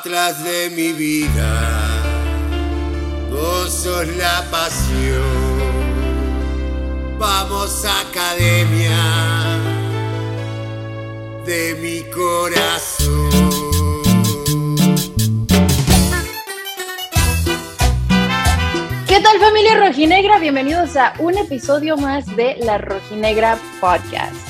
Atrás de mi vida, vos sos la pasión. Vamos academia de mi corazón. ¿Qué tal familia rojinegra? Bienvenidos a un episodio más de La Rojinegra Podcast.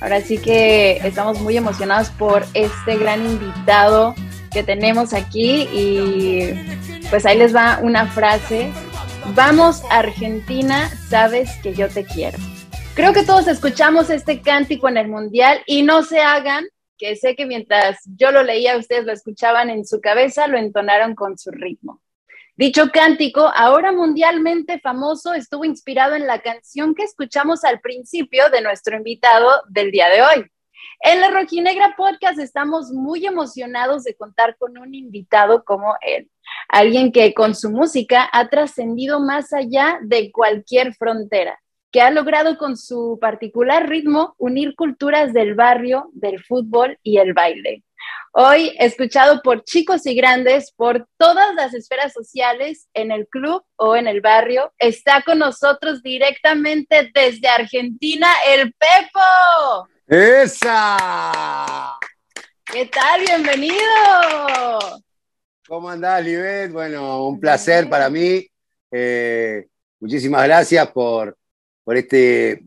Ahora sí que estamos muy emocionados por este gran invitado que tenemos aquí y pues ahí les va una frase. Vamos Argentina, sabes que yo te quiero. Creo que todos escuchamos este cántico en el Mundial y no se hagan, que sé que mientras yo lo leía ustedes lo escuchaban en su cabeza, lo entonaron con su ritmo. Dicho cántico, ahora mundialmente famoso, estuvo inspirado en la canción que escuchamos al principio de nuestro invitado del día de hoy. En la Rojinegra Podcast estamos muy emocionados de contar con un invitado como él, alguien que con su música ha trascendido más allá de cualquier frontera, que ha logrado con su particular ritmo unir culturas del barrio, del fútbol y el baile. Hoy, escuchado por chicos y grandes, por todas las esferas sociales, en el club o en el barrio, está con nosotros directamente desde Argentina, el Pepo. ¡Esa! ¿Qué tal? Bienvenido. ¿Cómo andás, Libet? Bueno, un placer para mí. Eh, muchísimas gracias por, por, este,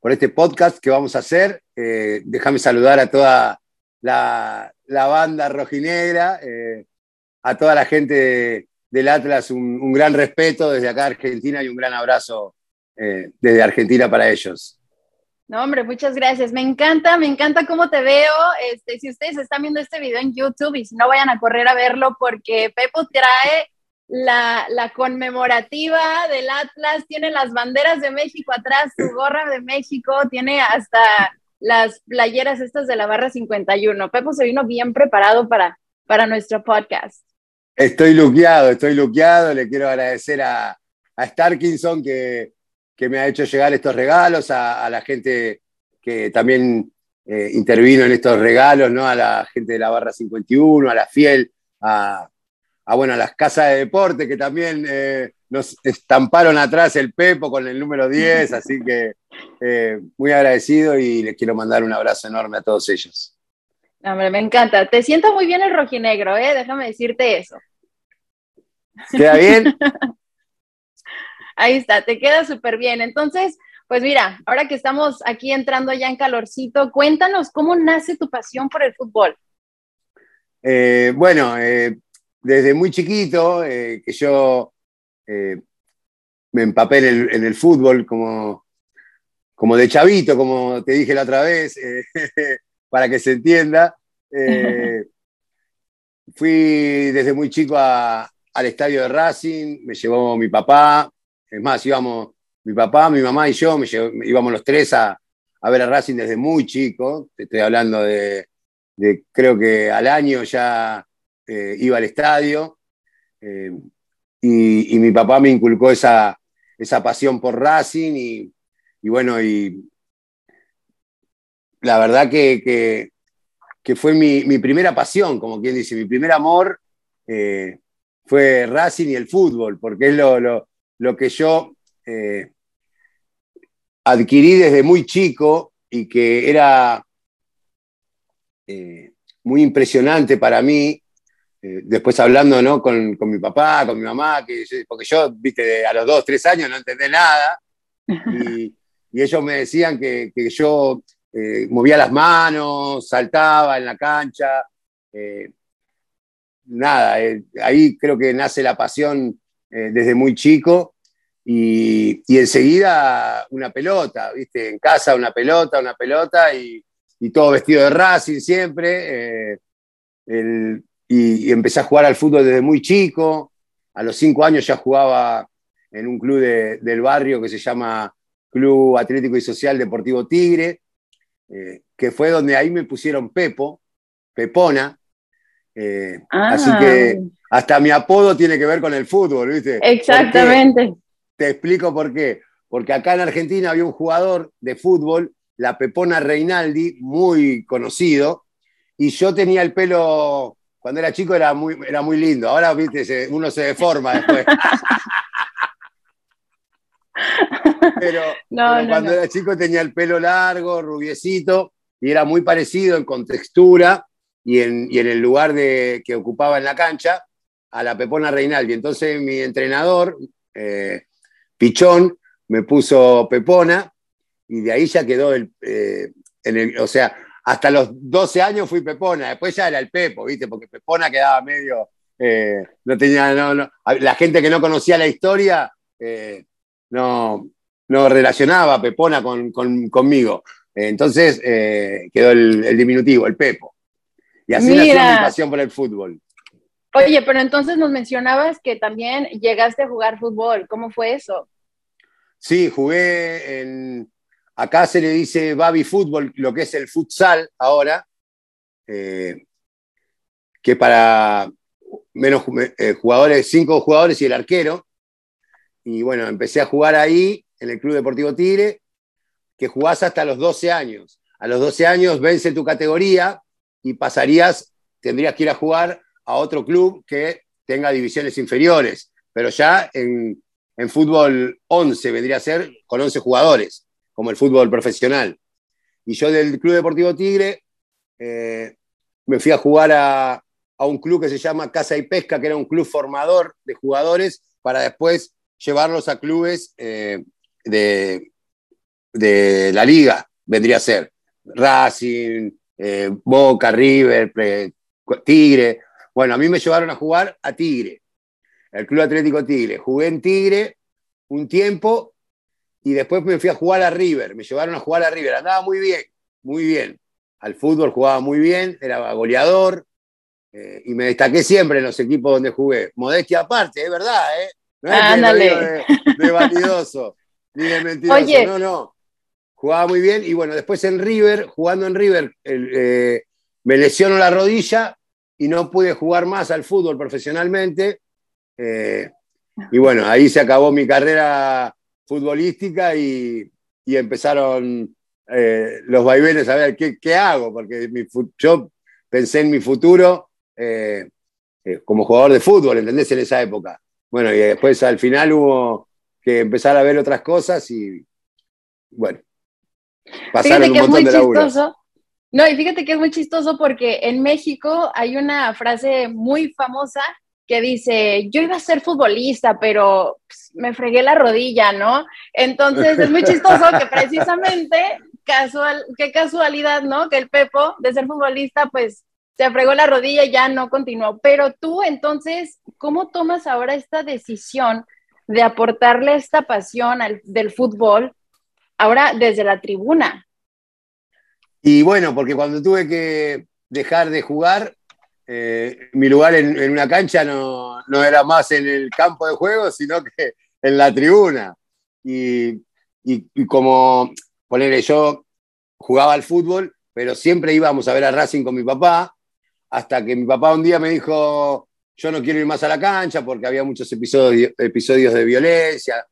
por este podcast que vamos a hacer. Eh, déjame saludar a toda la, banda rojinegra, eh, a toda la gente del Atlas, un, gran respeto desde acá Argentina y un gran abrazo desde Argentina para ellos. No, hombre, muchas gracias. Me encanta, me encanta cómo te veo. Este, si ustedes están viendo este video en YouTube y si no vayan a correr a verlo porque Pepo trae la, la, conmemorativa del Atlas, tiene las banderas de México atrás, su gorra de México, tiene hasta las playeras estas de la barra 51. Pepo se vino bien preparado para, para nuestro podcast. Estoy luqueado, estoy luqueado. Le quiero agradecer a, a Starkinson que, que me ha hecho llegar estos regalos, a, la gente que también eh, intervino en estos regalos, ¿no? a la gente de la Barra 51, a la Fiel, a, bueno, a las casas de deporte que también eh, nos estamparon atrás el Pepo con el número 10, así que eh, muy agradecido y les quiero mandar un abrazo enorme a todos ellos. Hombre, me encanta. Te siento muy bien el rojinegro, ¿eh? Déjame decirte eso. ¿Queda bien? Ahí está, te queda súper bien. Entonces, pues mira, ahora que estamos aquí entrando ya en calorcito, cuéntanos cómo nace tu pasión por el fútbol. Eh, bueno, eh, desde muy chiquito eh, que yo me empapé en el, fútbol como, como de chavito, como te dije la otra vez, para que se entienda. fui desde muy chico al estadio de Racing, me llevó mi papá, es más, íbamos, mi papá, mi mamá y yo, íbamos los tres a, ver a Racing desde muy chico. Te estoy hablando de, creo que al año ya eh, iba al estadio. Eh, y, mi papá me inculcó esa, esa pasión por Racing y, bueno, y la verdad que, que, fue mi, primera pasión, como quien dice, mi primer amor eh, fue Racing y el fútbol, porque es lo que yo eh, adquirí desde muy chico y que era eh, muy impresionante para mí, eh, después hablando con, mi papá, con mi mamá, que, porque yo, viste, a los dos, tres años no entendí nada, y, ellos me decían que, yo movía las manos, saltaba en la cancha, nada, ahí creo que nace la pasión desde muy chico y, enseguida una pelota, ¿viste? En casa una pelota, una pelota y, todo vestido de Racing siempre. Eh, y, empecé a jugar al fútbol desde muy chico. A los cinco años ya jugaba en un club del barrio que se llama Club Atlético y Social Deportivo Tigre, eh, que fue donde ahí me pusieron Pepo, Pepona. Así que ah hasta mi apodo tiene que ver con el fútbol, ¿viste? Exactamente. Te explico por qué. Porque acá en Argentina había un jugador de fútbol, la Pepona Reinaldi, muy conocido, y yo tenía el pelo cuando era chico era muy, era muy lindo. Ahora, viste, uno se deforma después. pero, cuando era chico tenía el pelo largo, rubiecito, y era muy parecido en contextura y en, y en el lugar de, que ocupaba en la cancha a la Pepona Reinaldi. Entonces mi entrenador, eh, Pichón, me puso Pepona y de ahí ya quedó el, eh, en el, o sea, hasta los 12 años fui Pepona, después ya era el Pepo, ¿viste? Porque Pepona quedaba medio, eh, no tenía, no, no, la gente que no conocía la historia eh, no, no relacionaba Pepona con, conmigo. Entonces quedó el, diminutivo, el Pepo. Y así nació mi pasión por el fútbol. Oye, pero entonces nos mencionabas que también llegaste a jugar fútbol. ¿Cómo fue eso? Sí, jugué en, Acá se le dice baby fútbol, lo que es el futsal ahora, eh, que para menos eh, jugadores, cinco jugadores y el arquero. Y bueno, empecé a jugar ahí, en el Club Deportivo Tigre, que jugás hasta los 12 años. A los 12 años vence tu categoría y pasarías, tendrías que ir a jugar a otro club que tenga divisiones inferiores, pero ya en, en fútbol 11 vendría a ser con 11 jugadores como el fútbol profesional. Y yo del Club Deportivo Tigre eh, me fui a jugar a, un club que se llama Casa y Pesca, que era un club formador de jugadores, para después llevarlos a clubes eh, de, de, la liga, vendría a ser Racing, eh, Boca, River, Tigre. Bueno, a mí me llevaron a jugar a Tigre, el Club Atlético Tigre. Jugué en Tigre un tiempo y después me fui a jugar a River, me llevaron a jugar a River, andaba muy bien, muy bien. Al fútbol jugaba muy bien, era goleador eh, y me destaqué siempre en los equipos donde jugué. Modestia aparte, es verdad, ¿eh? No es de, validoso, ni de mentiroso, no, no. Jugaba muy bien y bueno, después en River, jugando en River, eh, me lesionó la rodilla y no pude jugar más al fútbol profesionalmente. Eh, y bueno, ahí se acabó mi carrera futbolística y, empezaron eh, los vaivenes a ver qué, hago, porque yo pensé en mi futuro eh, eh, como jugador de fútbol, ¿entendés? En esa época. Bueno, y después al final hubo que empezar a ver otras cosas y bueno, pasaron un montón de chistoso. No, y fíjate que es muy chistoso porque en México hay una frase muy famosa que dice, yo iba a ser futbolista, pero pues, me fregué la rodilla, ¿no? Entonces es muy chistoso que precisamente, casual, qué casualidad, ¿no? Que el Pepo, de ser futbolista, pues se fregó la rodilla y ya no continuó. Pero tú, entonces, ¿cómo tomas ahora esta decisión de aportarle esta pasión al, del fútbol ahora desde la tribuna? Y bueno, porque cuando tuve que dejar de jugar, eh, mi lugar en, una cancha no, era más en el campo de juego, sino que en la tribuna. Y, como, ponerle, yo jugaba al fútbol, pero siempre íbamos a ver a Racing con mi papá, hasta que mi papá un día me dijo, yo no quiero ir más a la cancha porque había muchos episodios, episodios de violencia.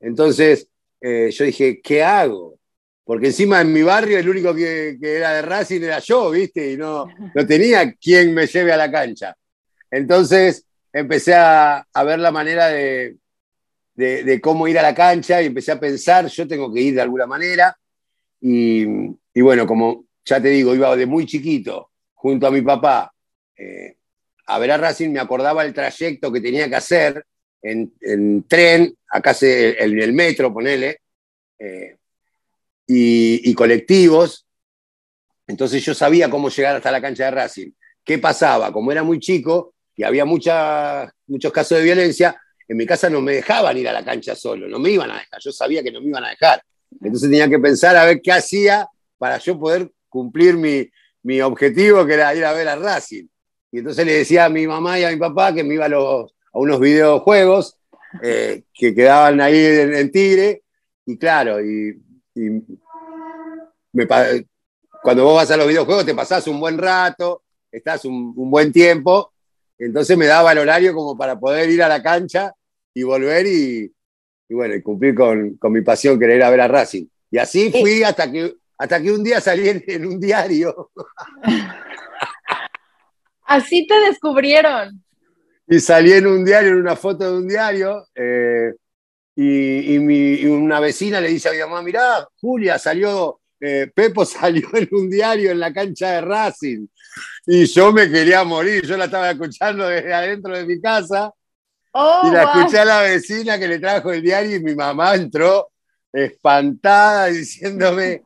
Entonces eh, yo dije, ¿qué hago? Porque encima en mi barrio el único que, era de Racing era yo, ¿viste? Y no, no tenía quien me lleve a la cancha. Entonces empecé a, ver la manera de, cómo ir a la cancha y empecé a pensar, yo tengo que ir de alguna manera. Y, bueno, como ya te digo, iba de muy chiquito junto a mi papá eh, a ver a Racing, me acordaba el trayecto que tenía que hacer en, tren, acá en el metro, ponele. Eh, y, colectivos. Entonces yo sabía cómo llegar hasta la cancha de Racing. ¿Qué pasaba? Como era muy chico y había mucha, muchos casos de violencia, en mi casa no me dejaban ir a la cancha solo, no me iban a dejar, yo sabía que no me iban a dejar. Entonces tenía que pensar a ver qué hacía para yo poder cumplir mi, mi objetivo, que era ir a ver a Racing. Y entonces le decía a mi mamá y a mi papá que me iba a, los, a unos videojuegos eh, que quedaban ahí en, en, Tigre. Y claro, y cuando vos vas a los videojuegos te pasás un buen rato, estás un, buen tiempo, entonces me daba el horario como para poder ir a la cancha y volver y, bueno, y cumplir con, mi pasión, querer ir a ver a Racing. Y así fui hasta que, hasta que un día salí en, un diario. Así te descubrieron. Y salí en un diario, en una foto de un diario, eh, y, mi, una vecina le dice a mi mamá, mirá, Julia, salió, eh, Pepo salió en un diario en la cancha de Racing. Y yo me quería morir, yo la estaba escuchando desde adentro de mi casa. Oh, y la escuché a la vecina que le trajo el diario y mi mamá entró espantada diciéndome,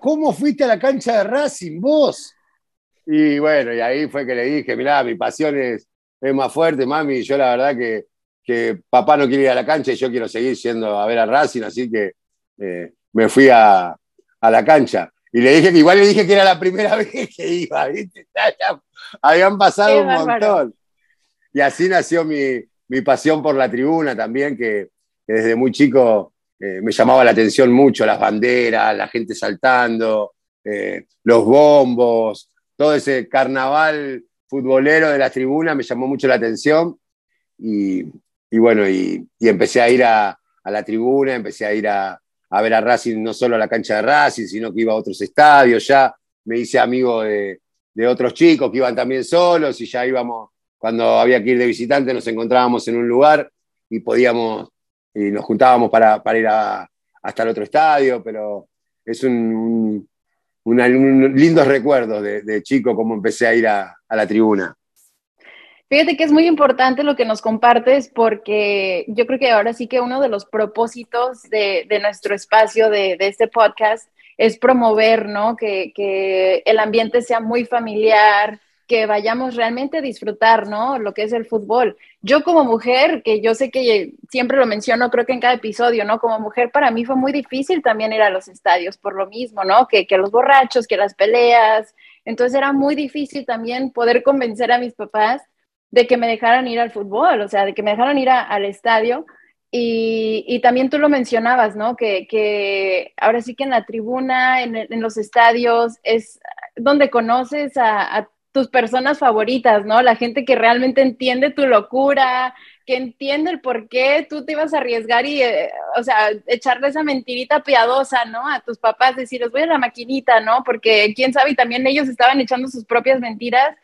¿cómo fuiste a la cancha de Racing vos? Y bueno, y ahí fue que le dije, mirá, mi pasión es, es más fuerte, mami, yo la verdad que, que, papá no quiere ir a la cancha y yo quiero seguir yendo a ver a Racing, así que eh, me fui a, a, la cancha. Y le dije que igual le dije que era la primera vez que iba, ¿viste? habían pasado un montón. Y así nació mi, mi, pasión por la tribuna también, que, desde muy chico eh, me llamaba la atención mucho, las banderas, la gente saltando, eh, los bombos, todo ese carnaval futbolero de la tribuna me llamó mucho la atención y, bueno, y, empecé a ir a, la tribuna, empecé a ir a, ver a Racing, no solo a la cancha de Racing, sino que iba a otros estadios, ya me hice amigo de, otros chicos que iban también solos y ya íbamos, cuando había que ir de visitante nos encontrábamos en un lugar y podíamos, y nos juntábamos para, ir hasta el otro estadio, pero es un, un recuerdos de, chico, como empecé a ir a, la tribuna. Fíjate que es muy importante lo que nos compartes porque yo creo que ahora sí que uno de los propósitos de, nuestro espacio, de, de, este podcast, es promover, ¿no? Que, que, el ambiente sea muy familiar, que vayamos realmente a disfrutar, ¿no? Lo que es el fútbol. Yo como mujer, que yo sé que siempre lo menciono, creo que en cada episodio, ¿no? Como mujer para mí fue muy difícil también ir a los estadios por lo mismo, ¿no? Que, que los borrachos, que las peleas. Entonces era muy difícil también poder convencer a mis papás de que me dejaran ir al fútbol, o sea, de que me dejaran ir al estadio. Y, y, también tú lo mencionabas, ¿no? Que, que, ahora sí que en la tribuna, en, en los estadios, es donde conoces a, a tus personas favoritas, ¿no? La gente que realmente entiende tu locura, que entiende el por qué tú te ibas a arriesgar y, eh, o sea, echarle esa mentirita piadosa, ¿no? A tus papás, decirles, voy a la maquinita, ¿no? Porque quién sabe, y también ellos estaban echando sus propias mentiras.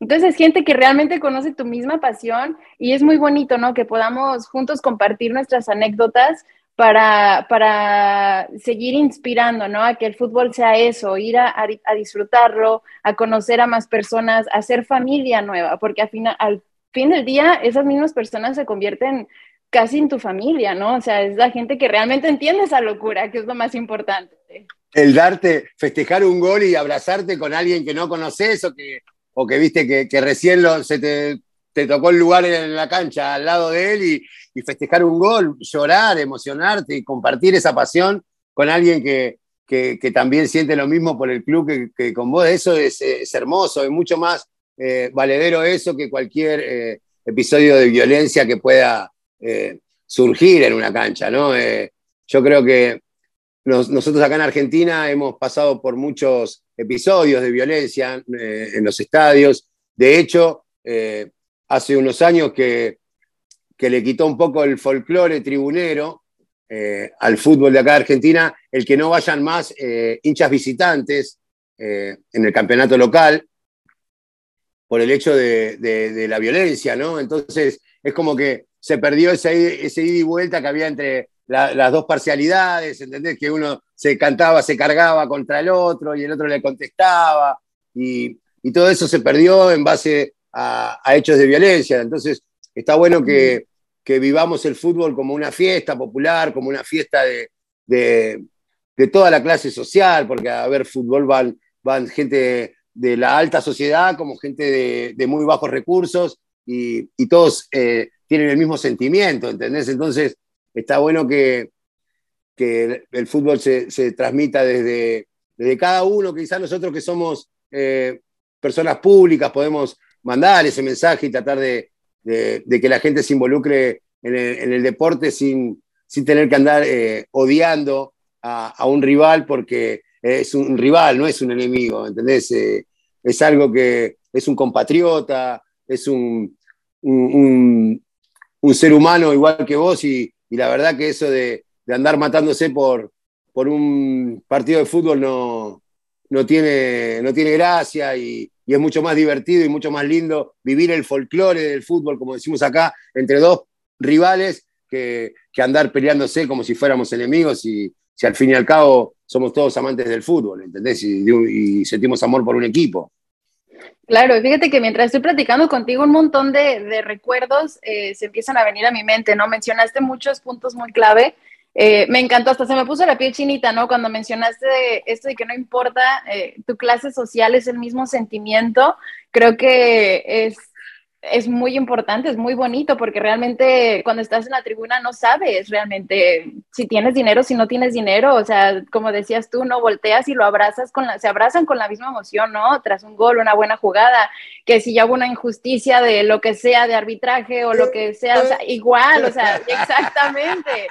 Entonces es gente que realmente conoce tu misma pasión y es muy bonito, ¿no? Que podamos juntos compartir nuestras anécdotas para, para seguir inspirando, ¿no? A que el fútbol sea eso, ir a, a, disfrutarlo, a conocer a más personas, a hacer familia nueva, porque al fin, al fin del día esas mismas personas se convierten casi en tu familia, ¿no? O sea, es la gente que realmente entiende esa locura, que es lo más importante. El darte, festejar un gol y abrazarte con alguien que no conoces o que, o que viste que, que recién se te tocó el lugar en la cancha al lado de él y, festejar un gol, llorar, emocionarte y compartir esa pasión con alguien que, también siente lo mismo por el club que, con vos, eso es, hermoso, es mucho más eh, valedero eso que cualquier eh, episodio de violencia que pueda eh, surgir en una cancha, ¿no? yo creo que nosotros acá en Argentina hemos pasado por muchos episodios de violencia en los estadios. De hecho, hace unos años que, le quitó un poco el folclore tribunero eh, al fútbol de acá de Argentina, el que no vayan más eh, hinchas visitantes eh, en el campeonato local por el hecho de, la violencia, ¿no? Entonces es como que se perdió ese, ese ida y vuelta que había entre las dos parcialidades, ¿entendés? Que uno se cantaba, se cargaba contra el otro y el otro le contestaba, y, y todo eso se perdió en base a, hechos de violencia. Entonces, está bueno que, vivamos el fútbol como una fiesta popular, como una fiesta de, toda la clase social, porque a ver fútbol van, van gente de la alta sociedad como gente de, muy bajos recursos y, todos eh, tienen el mismo sentimiento, ¿entendés? Entonces, está bueno que, el fútbol se, transmita desde, desde, cada uno, quizás nosotros que somos eh, personas públicas podemos mandar ese mensaje y tratar de, que la gente se involucre en el, deporte sin, sin, tener que andar eh, odiando a, un rival porque es un rival, no es un enemigo, ¿entendés? Eh, es algo que es un compatriota, es un, un, ser humano igual que vos y, la verdad que eso de, andar matándose por, por un partido de fútbol no, no, tiene, no tiene gracia y, y es mucho más divertido y mucho más lindo vivir el folclore del fútbol, como decimos acá, entre dos rivales que, andar peleándose como si fuéramos enemigos y si al fin y al cabo somos todos amantes del fútbol, ¿entendés? Y, sentimos amor por un equipo. Claro, fíjate que mientras estoy platicando contigo, un montón de, recuerdos eh, se empiezan a venir a mi mente, ¿no? Mencionaste muchos puntos muy clave eh, me encantó, hasta se me puso la piel chinita, ¿no? Cuando mencionaste esto de que no importa, eh, tu clase social es el mismo sentimiento, creo que es, es muy importante, es muy bonito, porque realmente cuando estás en la tribuna no sabes realmente si tienes dinero, si no tienes dinero, o sea, como decías tú, no volteas y lo abrazas con la, se abrazan con la misma emoción, ¿no? Tras un gol, una buena jugada, que si ya hubo una injusticia de lo que sea, de arbitraje o lo que sea, o sea, igual, o sea, exactamente.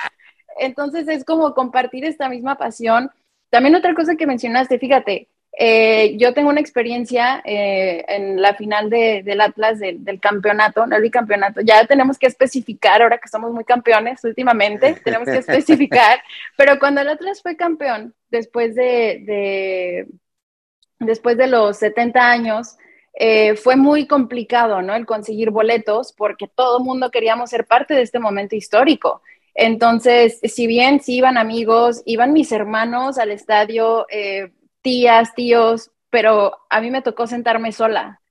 Entonces es como compartir esta misma pasión. También otra cosa que mencionaste, fíjate, eh, yo tengo una experiencia eh, en la final del Atlas del campeonato, no el bicampeonato. Ya tenemos que especificar, ahora que somos muy campeones últimamente, tenemos que especificar. Pero cuando el Atlas fue campeón, después de, después de los 70 años, eh, fue muy complicado, ¿no? El conseguir boletos porque todo el mundo queríamos ser parte de este momento histórico. Entonces, si bien sí iban amigos, iban mis hermanos al estadio, eh, tías, tíos, pero a mí me tocó sentarme sola.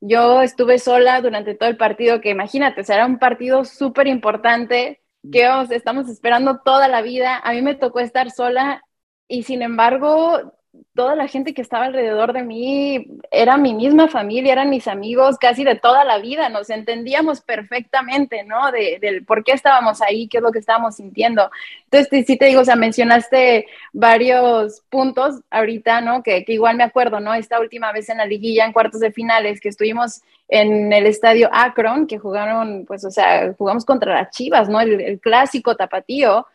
Yo estuve sola durante todo el partido, que imagínate, o era un partido súper importante que estamos esperando toda la vida. A mí me tocó estar sola y sin embargo toda la gente que estaba alrededor de mí era mi misma familia, eran mis amigos casi de toda la vida, nos entendíamos perfectamente, ¿no? De, del por qué estábamos ahí, qué es lo que estábamos sintiendo. Entonces, sí te digo, o sea, mencionaste varios puntos ahorita, ¿no? Que, igual me acuerdo, ¿no? Esta última vez en la liguilla, en cuartos de finales, que estuvimos en el estadio Akron, que jugaron, pues, o sea, jugamos contra las Chivas, ¿no? El clásico tapatío.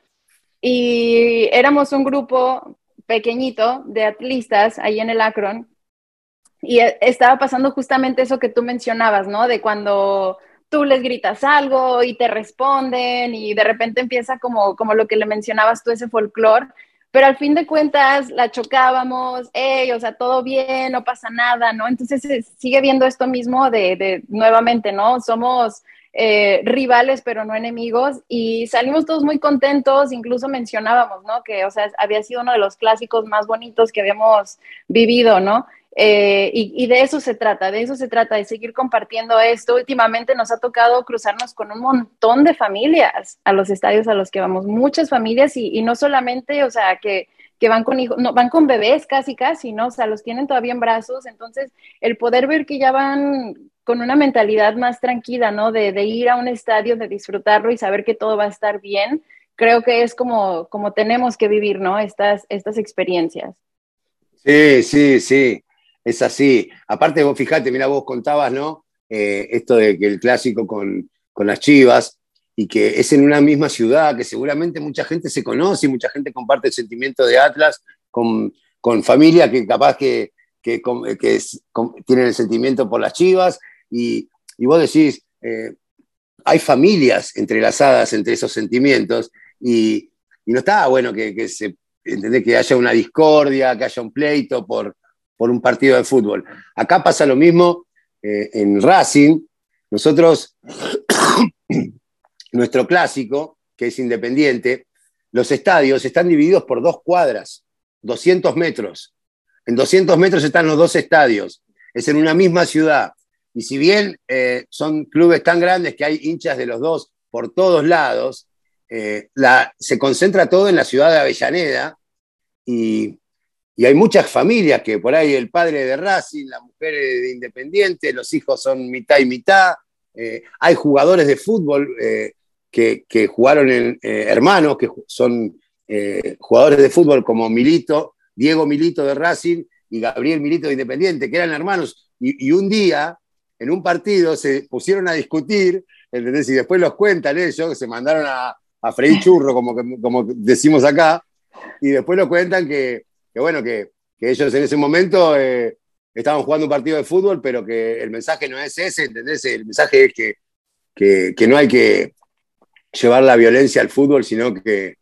Y éramos un grupo pequeñito de atlistas ahí en el Akron y e, estaba pasando justamente eso que tú mencionabas, ¿no? De cuando tú les gritas algo y te responden y de repente empieza como, como lo que le mencionabas tú, ese folclore, pero al fin de cuentas la chocábamos, hey, o sea, todo bien, no pasa nada, ¿no? Entonces sigue viendo esto mismo de, de nuevamente, ¿no? Somos eh, rivales, pero no enemigos, y salimos todos muy contentos, incluso mencionábamos, ¿no? Que, o sea, había sido uno de los clásicos más bonitos que habíamos vivido, ¿no? Eh, y, de eso se trata, de eso se trata, de seguir compartiendo esto. Últimamente nos ha tocado cruzarnos con un montón de familias a los estadios a los que vamos, muchas familias y, no solamente, o sea, que, que van con hijos, no, van con bebés casi, casi, ¿no? O sea, los tienen todavía en brazos. Entonces, el poder ver que ya van con una mentalidad más tranquila, ¿no? De, ir a un estadio, de disfrutarlo y saber que todo va a estar bien, creo que es como, como tenemos que vivir, ¿no? Estas, estas experiencias. Sí, sí, sí, es así. Aparte, vos fijate, mira, vos contabas, ¿no? Eh, esto de que el clásico con, con las chivas y que es en una misma ciudad, que seguramente mucha gente se conoce y mucha gente comparte el sentimiento de Atlas con, con familia que capaz que, que, que tienen el sentimiento por las chivas y, vos decís, eh, hay familias entrelazadas entre esos sentimientos y, no está bueno que, se, que haya una discordia, que haya un pleito por, por un partido de fútbol. Acá pasa lo mismo eh, en Racing. Nosotros, nuestro clásico, que es independiente, los estadios están divididos por dos cuadras, 200 metros. En 200 metros están los dos estadios. Es en una misma ciudad. Y si bien eh, son clubes tan grandes que hay hinchas de los dos por todos lados, eh, se concentra todo en la ciudad de Avellaneda y, hay muchas familias que por ahí el padre de Racing, la mujer de Independiente, los hijos son mitad y mitad. Eh, hay jugadores de fútbol que, jugaron en hermanos, que son jugadores de fútbol como Milito, Diego Milito de Racing y Gabriel Milito de Independiente, que eran hermanos. y un día en un partido se pusieron a discutir, ¿entendés? Y después los cuentan ellos, que se mandaron a, a freír churro, como, como decimos acá, y después lo cuentan que, bueno, que, ellos en ese momento eh, estaban jugando un partido de fútbol, pero que el mensaje no es ese, ¿entendés? El mensaje es que, que, no hay que llevar la violencia al fútbol, sino que,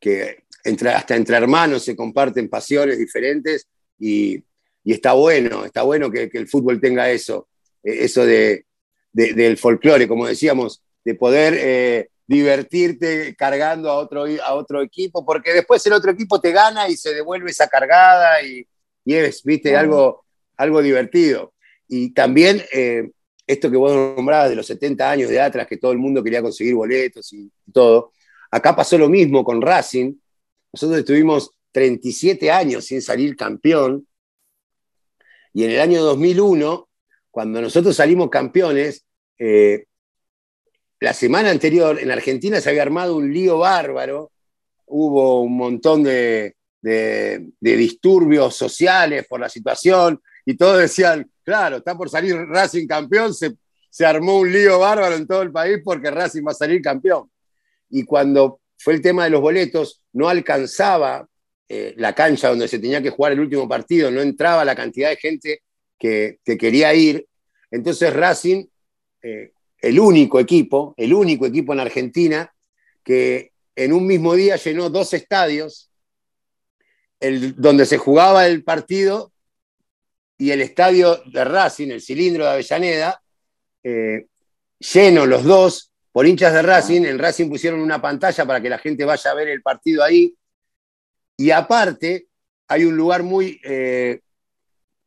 que entre, hasta entre hermanos se comparten pasiones diferentes y, y está bueno, está bueno que, el fútbol tenga eso, eso de, del folclore, como decíamos, de poder eh, divertirte cargando a otro, a otro equipo, porque después el otro equipo te gana y se devuelve esa cargada y, es, viste, algo, algo divertido. Y también eh, esto que vos nombrabas de los 70 años de Atlas, que todo el mundo quería conseguir boletos y todo, acá pasó lo mismo con Racing. Nosotros estuvimos 37 años sin salir campeón. Y en el año 2001, cuando nosotros salimos campeones, eh, la semana anterior en Argentina se había armado un lío bárbaro, hubo un montón de, disturbios sociales por la situación y todos decían, claro, está por salir Racing campeón, se, se armó un lío bárbaro en todo el país porque Racing va a salir campeón. Y cuando fue el tema de los boletos, no alcanzaba eh, la cancha donde se tenía que jugar el último partido, no entraba la cantidad de gente que, quería ir. Entonces Racing eh, el único equipo, el único equipo en Argentina que en un mismo día llenó dos estadios, el, donde se jugaba el partido y el estadio de Racing, el cilindro de Avellaneda, eh, lleno los dos por hinchas de Racing. En Racing pusieron una pantalla para que la gente vaya a ver el partido ahí. Y aparte, hay un lugar muy eh,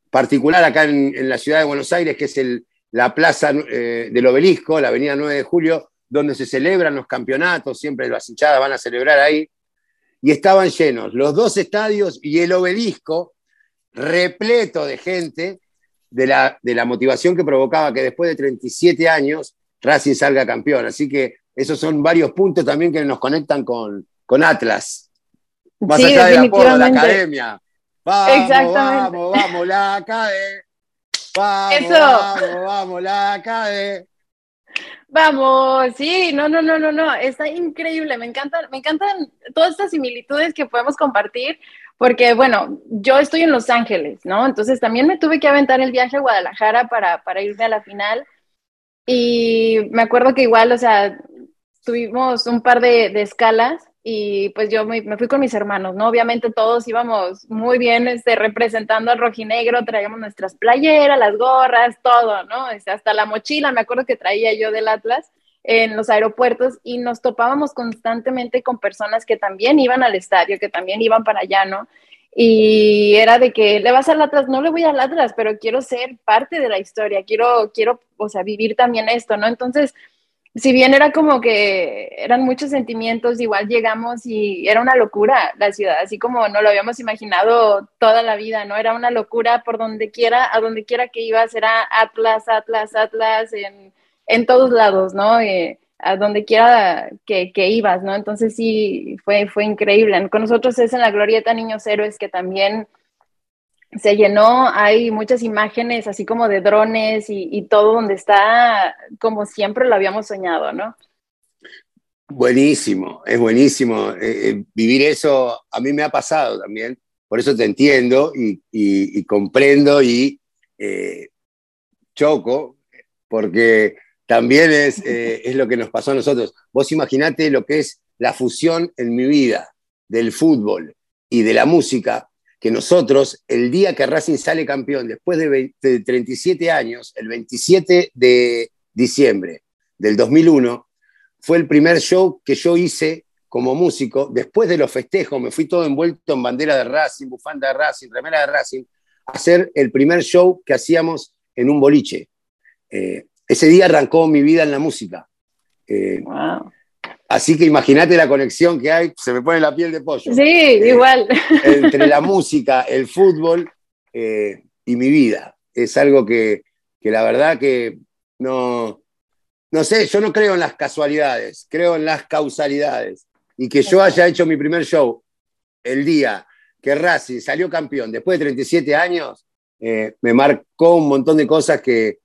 particular acá en, la ciudad de Buenos Aires, que es el, la plaza eh, del obelisco, la avenida 9 de julio, donde se celebran los campeonatos, siempre las hinchadas van a celebrar ahí, y estaban llenos los dos estadios y el obelisco repleto de gente de la, de la motivación que provocaba que después de 37 años Racing salga campeón. Así que esos son varios puntos también que nos conectan con, con Atlas. Más allá del apodo, la academia. Vamos, vamos, vamos, la academia. Vamos, vamos, vamos, la CADE. Vamos, sí, no, no, no, no, no, está increíble, me encantan, me encantan todas estas similitudes que podemos compartir, porque bueno, yo estoy en Los Ángeles, ¿no? Entonces también me tuve que aventar el viaje a Guadalajara para, para irme a la final, y me acuerdo que igual, o sea, tuvimos un par de, de escalas y pues yo me, fui con mis hermanos, ¿no? Obviamente todos íbamos muy bien este, representando al rojinegro, traíamos nuestras playeras, las gorras, todo, ¿no? Este, hasta la mochila, me acuerdo que traía yo del Atlas en los aeropuertos y nos topábamos constantemente con personas que también iban al estadio, que también iban para allá, ¿no? Y era de que le vas al Atlas, no le voy al Atlas, pero quiero ser parte de la historia, quiero, quiero, o sea, vivir también esto, ¿no? Entonces, si bien era como que eran muchos sentimientos, igual llegamos y era una locura la ciudad, así como no lo habíamos imaginado toda la vida, ¿no? Era una locura por donde quiera, a donde quiera que ibas, era Atlas, Atlas, Atlas, en, en todos lados, ¿no? Eh, a donde quiera que, que, ibas, ¿no? Entonces sí, fue, fue increíble. Con nosotros es en la Glorieta Niños Héroes que también se llenó, hay muchas imágenes así como de drones y, todo donde está como siempre lo habíamos soñado, ¿no? Buenísimo, es buenísimo. Eh, eh, vivir eso a mí me ha pasado también, por eso te entiendo y, comprendo y eh, choco, porque también es, es lo que nos pasó a nosotros. Vos imaginate lo que es la fusión en mi vida del fútbol y de la música que nosotros, el día que Racing sale campeón, después de, 37 años, el 27 de diciembre del 2001, fue el primer show que yo hice como músico. Después de los festejos, me fui todo envuelto en bandera de Racing, bufanda de Racing, remera de Racing, a hacer el primer show que hacíamos en un boliche. Eh, ese día arrancó mi vida en la música. Eh, Así que imagínate la conexión que hay, se me pone la piel de pollo. Sí, eh, igual. Entre la música, el fútbol eh, y mi vida. Es algo que, la verdad que no, no sé, yo no creo en las casualidades, creo en las causalidades. Y que yo haya hecho mi primer show el día que Racing salió campeón después de 37 años, eh, me marcó un montón de cosas que,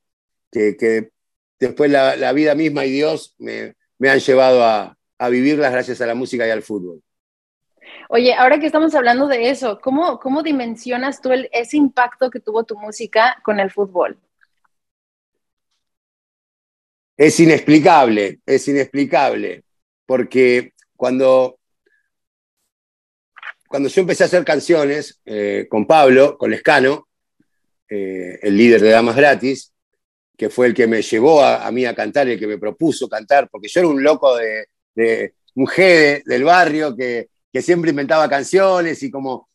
después la vida misma y Dios me, me han llevado a, vivirlas gracias a la música y al fútbol. Oye, ahora que estamos hablando de eso, ¿cómo, cómo dimensionas tú el, ese impacto que tuvo tu música con el fútbol? Es inexplicable, es inexplicable, porque cuando, cuando yo empecé a hacer canciones eh, con Pablo, con Lescano, eh, el líder de Damas Gratis, que fue el que me llevó a, mí a cantar, el que me propuso cantar, porque yo era un loco de, de un del barrio que, que siempre inventaba canciones y como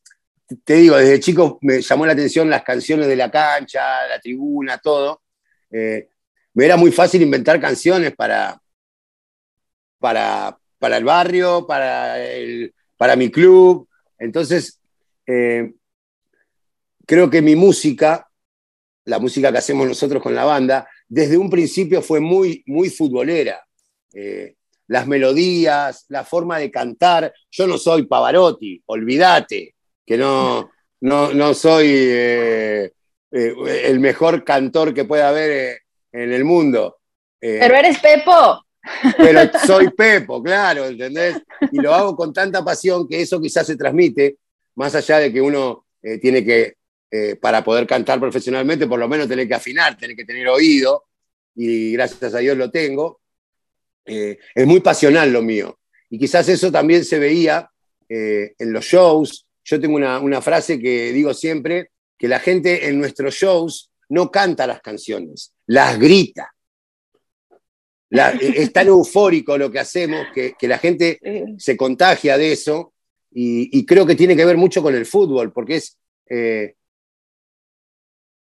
te digo, desde chico me llamó la atención las canciones de la cancha, la tribuna, todo. Eh, me era muy fácil inventar canciones para, para, para el barrio, para, para mi club. Entonces, eh, creo que mi música, la música que hacemos nosotros con la banda, desde un principio fue muy, muy futbolera. Eh, las melodías, la forma de cantar. Yo no soy Pavarotti, olvídate que no, no, soy eh, eh, el mejor cantor que pueda haber en el mundo. pero eres Pepo. Pero soy Pepo, claro, ¿entendés? Y lo hago con tanta pasión que eso quizás se transmite, más allá de que uno tiene que, para poder cantar profesionalmente, por lo menos tener que afinar, tener que tener oído, y gracias a Dios lo tengo. es muy pasional lo mío. Y quizás eso también se veía en los shows, yo tengo una, frase que digo siempre, que la gente en nuestros shows no canta las canciones, las grita. es tan eufórico lo que hacemos que, la gente se contagia de eso y, creo que tiene que ver mucho con el fútbol, porque es... Eh,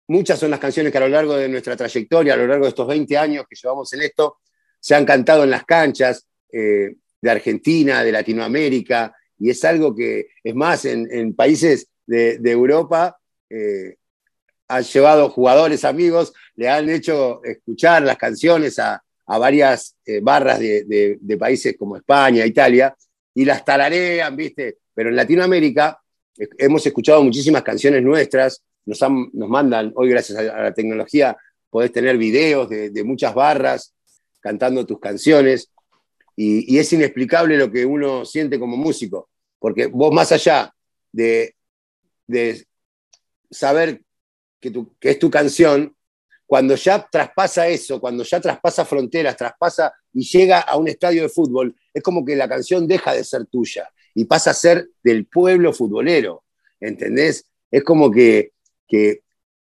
muchas son las canciones que a lo largo de nuestra trayectoria, a lo largo de estos 20 años que llevamos en esto, se han cantado en las canchas eh, de Argentina, de Latinoamérica, y es algo que, es más, en, países de, Europa eh, han llevado jugadores amigos, le han hecho escuchar las canciones a, varias eh, barras de, países como España, Italia, y las tararean, ¿viste? Pero en Latinoamérica hemos escuchado muchísimas canciones nuestras, nos, nos mandan, hoy gracias a la tecnología, podés tener videos de, muchas barras cantando tus canciones, y, es inexplicable lo que uno siente como músico, porque vos más allá de, saber que, que, es tu canción, cuando ya traspasa eso, cuando ya traspasa fronteras, traspasa y llega a un estadio de fútbol, es como que la canción deja de ser tuya y pasa a ser del pueblo futbolero, ¿entendés? Es como que,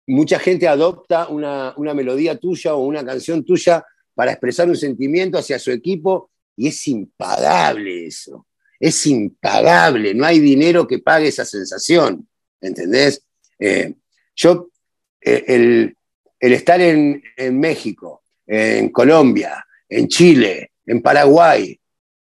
mucha gente adopta una, una melodía tuya o una canción tuya para expresar un sentimiento hacia su equipo y es impagable eso, es impagable, no hay dinero que pague esa sensación, ¿entendés? Eh, yo, eh, el, estar en, México, en Colombia, en Chile, en Paraguay,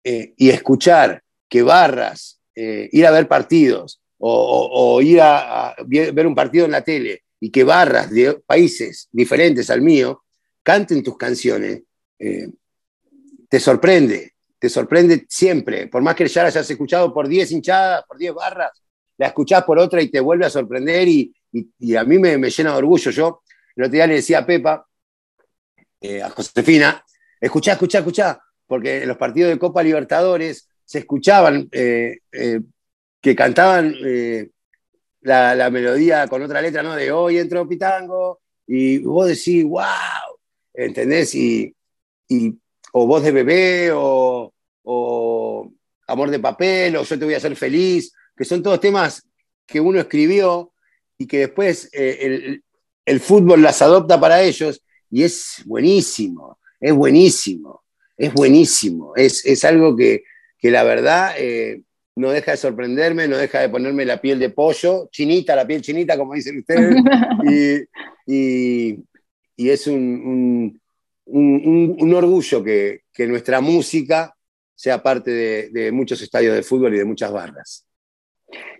eh, y escuchar que barras, ir a ver partidos o, ir a, ver un partido en la tele y que barras de países diferentes al mío canten tus canciones, te sorprende, te sorprende siempre. Por más que ya la hayas escuchado por 10 hinchadas, por 10 barras, la escuchás por otra y te vuelve a sorprender y, a mí me, llena de orgullo. Yo el otro día le decía a Pepa, eh, a Josefina, escuchá, escuchá, escuchá, porque en los partidos de Copa Libertadores se escuchaban eh, eh, que cantaban la, melodía con otra letra, ¿no? De hoy entró Pitango, y vos decís, wow, ¿entendés? y o Voz de Bebé, o, Amor de Papel, o Yo te voy a hacer feliz, que son todos temas que uno escribió y que después eh, el, fútbol las adopta para ellos y es buenísimo, es buenísimo, es buenísimo, es, algo que, la verdad eh, no deja de sorprenderme, no deja de ponerme la piel de pollo, chinita, la piel chinita, como dicen ustedes, y, es un, un, orgullo que, nuestra música sea parte de, muchos estadios de fútbol y de muchas barras.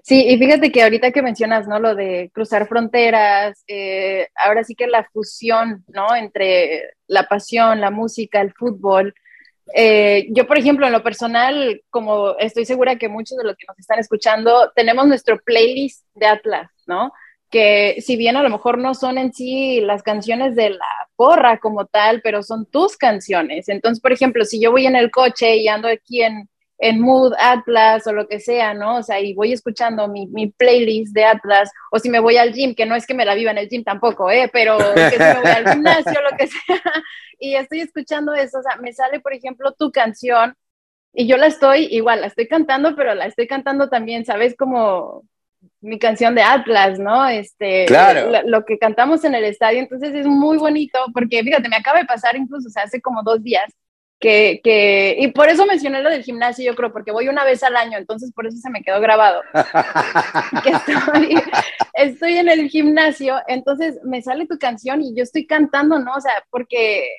Sí, y fíjate que ahorita que mencionas, ¿no? Lo de cruzar fronteras, eh, ahora sí que la fusión, ¿no? Entre la pasión, la música, el fútbol. Eh, yo, por ejemplo, en lo personal, como estoy segura que muchos de los que nos están escuchando, tenemos nuestro playlist de Atlas, ¿no? que si bien a lo mejor no son en sí las canciones de la porra como tal, pero son tus canciones. Entonces, por ejemplo, si yo voy en el coche y ando aquí en, en Mood, Atlas o lo que sea, ¿no? O sea, y voy escuchando mi, mi, playlist de Atlas, o si me voy al gym, que no es que me la viva en el gym tampoco, ¿eh? Pero que si me voy al gimnasio, lo que sea, y estoy escuchando eso, o sea, me sale, por ejemplo, tu canción, y yo la estoy, igual, la estoy cantando, pero la estoy cantando también, ¿sabes? Como mi canción de Atlas, ¿no? Este, claro. lo, que cantamos en el estadio, entonces es muy bonito, porque fíjate, me acaba de pasar incluso, o sea, hace como dos días, que, que, y por eso mencioné lo del gimnasio, yo creo, porque voy una vez al año, entonces por eso se me quedó grabado. que estoy, estoy en el gimnasio, entonces me sale tu canción y yo estoy cantando, ¿no? O sea, porque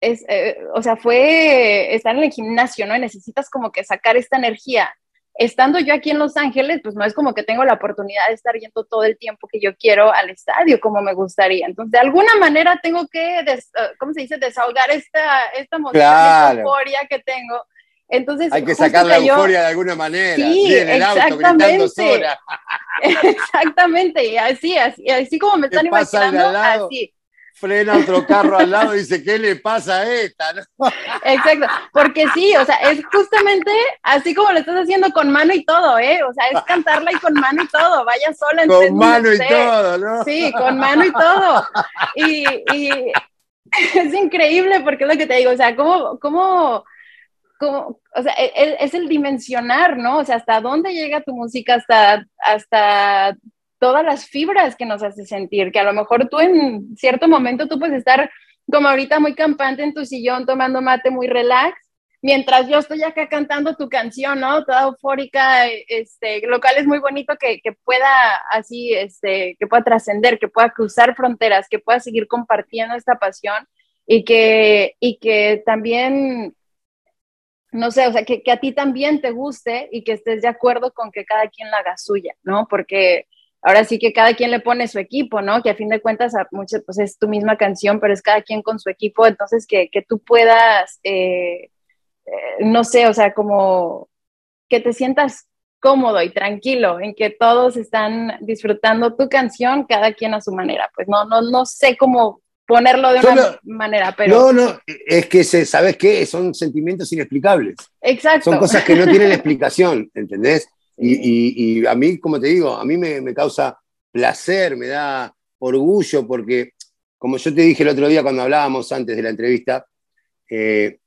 es, eh, o sea, fue estar en el gimnasio, ¿no? Y necesitas como que sacar esta energía estando yo aquí en Los Ángeles, pues no es como que tengo la oportunidad de estar yendo todo el tiempo que yo quiero al estadio como me gustaría. Entonces, de alguna manera tengo que, des, eh, ¿cómo se dice?, desahogar esta, esta emoción, esta euforia que tengo. Entonces, hay que sacar la euforia de alguna manera. Sí, exactamente. exactamente, y así, así, así como me están imaginando, así frena otro carro al lado y dice, ¿qué le pasa a esta? Exacto, porque sí, o sea, es justamente así como lo estás haciendo con mano y todo, ¿eh? O sea, es cantarla y con mano y todo, vaya sola. Con mano y todo, ¿no? Sí, con mano y todo. Y, es increíble porque es lo que te digo, o sea, ¿cómo, cómo, cómo o sea, es, e, es, el dimensionar, ¿no? O sea, hasta dónde llega tu música, hasta, hasta todas las fibras que nos hace sentir, que a lo mejor tú en cierto momento tú puedes estar como ahorita muy campante en tu sillón tomando mate muy relax, mientras yo estoy acá cantando tu canción, ¿no? Toda eufórica, este, lo cual es muy bonito que, que pueda así, este, que pueda trascender, que pueda cruzar fronteras, que pueda seguir compartiendo esta pasión y que, y que también, no sé, o sea, que, que a ti también te guste y que estés de acuerdo con que cada quien la haga suya, ¿no? Porque ahora sí que cada quien le pone su equipo, ¿no? Que a fin de cuentas a muchos, pues es tu misma canción, pero es cada quien con su equipo, entonces que, que tú puedas, eh, eh, no sé, o sea, como que te sientas cómodo y tranquilo en que todos están disfrutando tu canción, cada quien a su manera. Pues no, no, no sé cómo ponerlo de una manera, pero... No, no, es que, se, ¿sabes qué? Son sentimientos inexplicables. Exacto. Son cosas que no tienen explicación, ¿entendés? Y, a mí, como te digo, a mí me, causa placer, me da orgullo, porque como yo te dije el otro día cuando hablábamos antes de la entrevista, eh,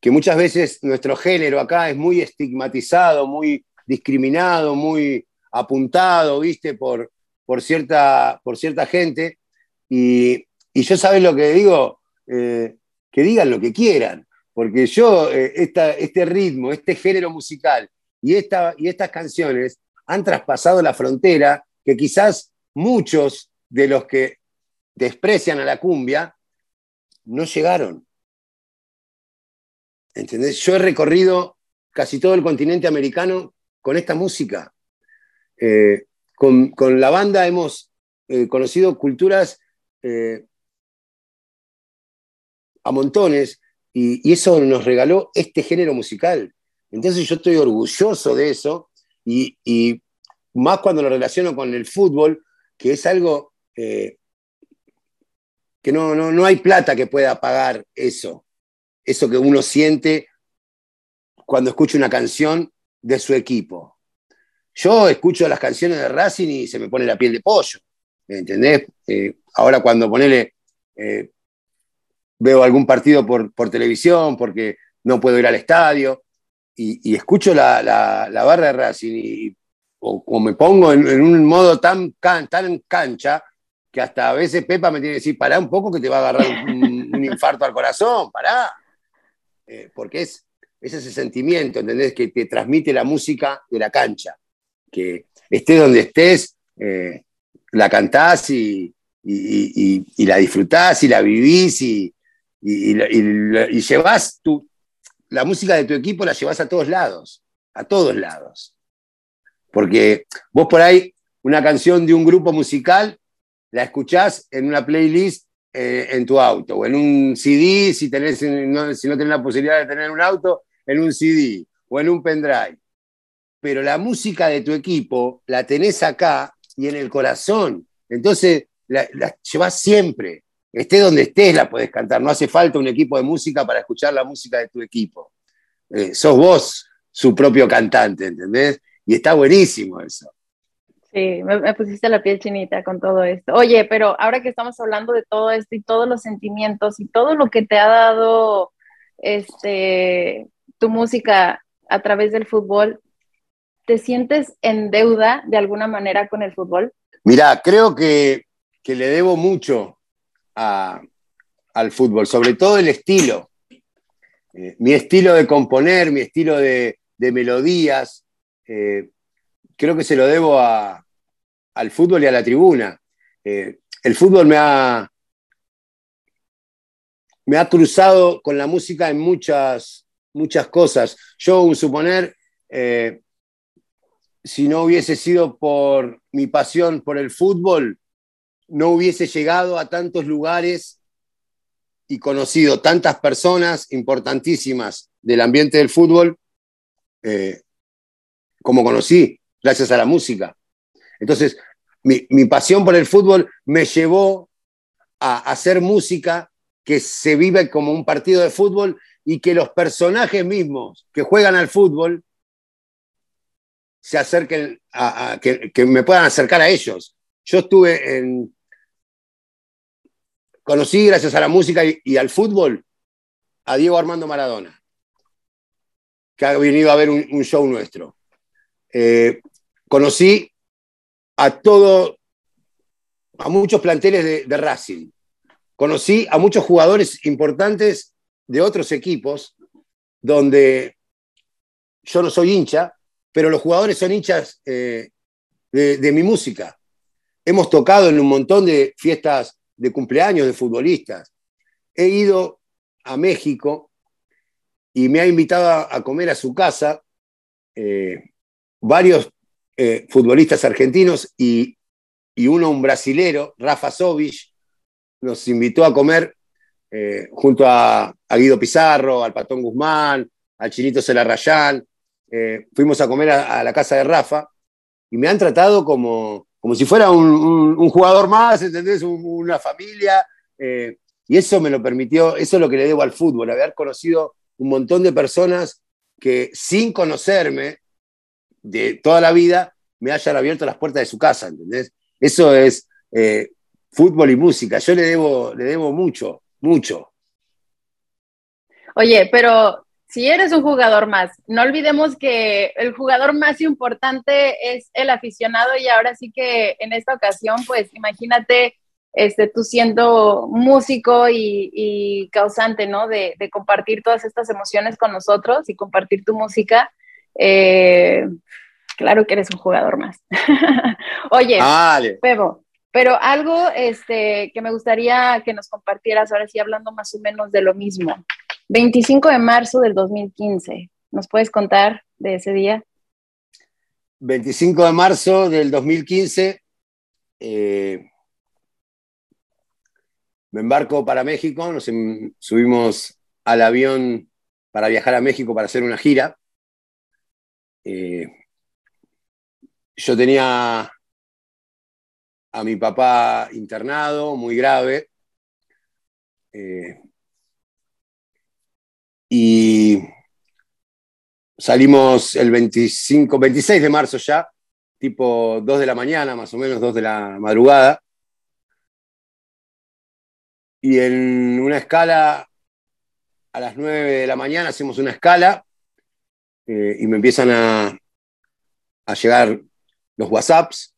que muchas veces nuestro género acá es muy estigmatizado, muy discriminado, muy apuntado, viste, por, por, cierta, por cierta gente. Y, yo, ¿sabes lo que digo? Eh, que digan lo que quieran, porque yo, eh, este ritmo, este género musical, y, y estas canciones han traspasado la frontera que quizás muchos de los que desprecian a la cumbia no llegaron. ¿Entendés? Yo he recorrido casi todo el continente americano con esta música. Eh, con, la banda hemos eh, conocido culturas eh, a montones y, eso nos regaló este género musical. Entonces yo estoy orgulloso de eso y, más cuando lo relaciono con el fútbol, que es algo eh, que no, no, hay plata que pueda pagar eso, eso que uno siente cuando escucha una canción de su equipo. Yo escucho las canciones de Racing y se me pone la piel de pollo, ¿entendés? Eh, ahora cuando ponele, eh, veo algún partido por, por televisión porque no puedo ir al estadio, y, escucho la, la, barra de Racing o, me pongo en, un modo tan, cancha que hasta a veces Pepa me tiene que decir, pará un poco que te va a agarrar un, infarto al corazón, pará. Eh, porque es, ese sentimiento, ¿entendés? Que te transmite la música de la cancha. Que estés donde estés, eh, la cantás y, y, la disfrutás y la vivís y, y, llevas tu, la música de tu equipo la llevas a todos lados, a todos lados. Porque vos por ahí, una canción de un grupo musical, la escuchás en una playlist eh, en tu auto, o en un CD, si, no, si no tenés la posibilidad de tener un auto, en un CD, o en un pendrive. Pero la música de tu equipo la tenés acá y en el corazón. Entonces, la, la llevas siempre esté donde estés, la podés cantar. No hace falta un equipo de música para escuchar la música de tu equipo. Eh, sos vos su propio cantante, ¿entendés? Y está buenísimo eso. Sí, me, pusiste la piel chinita con todo esto. Oye, pero ahora que estamos hablando de todo esto y todos los sentimientos y todo lo que te ha dado este, tu música a través del fútbol, ¿te sientes en deuda de alguna manera con el fútbol? Mira, creo que, le debo mucho al fútbol, sobre todo el estilo. Eh, mi estilo de componer, mi estilo de, melodías, eh, creo que se lo debo al fútbol y a la tribuna. Eh, el fútbol me ha, me ha cruzado con la música en muchas, muchas cosas. Yo, un suponer, si no hubiese sido por mi pasión por el fútbol, no hubiese llegado a tantos lugares y conocido tantas personas importantísimas del ambiente del fútbol eh, como conocí, gracias a la música. Entonces, mi, pasión por el fútbol me llevó a hacer música que se vive como un partido de fútbol y que los personajes mismos que juegan al fútbol se acerquen a, que, me puedan acercar a ellos. Yo estuve en. Conocí, gracias a la música y, al fútbol, a Diego Armando Maradona, que ha venido a ver un, show nuestro. Eh, conocí a todo, a muchos planteles de Racing. Conocí a muchos jugadores importantes de otros equipos, donde yo no soy hincha, pero los jugadores son hinchas eh, de, mi música. Hemos tocado en un montón de fiestas de cumpleaños de futbolistas. He ido a México y me ha invitado a, comer a su casa eh, varios eh, futbolistas argentinos y, uno, un brasilero, Rafa Sovich, nos invitó a comer junto a, Guido Pizarro, al Patón Guzmán, al Chinito Celarrayán, eh, fuimos a comer a, la casa de Rafa y me han tratado como, como si fuera un, jugador más, ¿entendés? una familia. Eh, y eso me lo permitió, eso es lo que le debo al fútbol, haber conocido un montón de personas que sin conocerme de toda la vida me hayan abierto las puertas de su casa, ¿entendés? Eso es eh, fútbol y música. Yo le debo, le debo mucho, mucho. Oye, pero si eres un jugador más, no olvidemos que el jugador más importante es el aficionado y ahora sí que en esta ocasión, pues imagínate este, tú siendo músico y, causante, ¿no? De, compartir todas estas emociones con nosotros y compartir tu música. Eh, claro que eres un jugador más. Oye, Pebo, pero algo este, que me gustaría que nos compartieras ahora sí hablando más o menos de lo mismo. 25 de marzo del 2015. ¿Nos puedes contar de ese día? 25 de marzo del 2015, eh, me embarco para México, nos subimos al avión para viajar a México para hacer una gira. Eh, yo tenía a mi papá internado, muy grave. Eh, y salimos el 25, 26 de marzo ya, tipo 2 de la mañana, más o menos 2 de la madrugada. Y en una escala, a las 9 de la mañana hacemos una escala eh, y me empiezan a, a llegar los WhatsApps.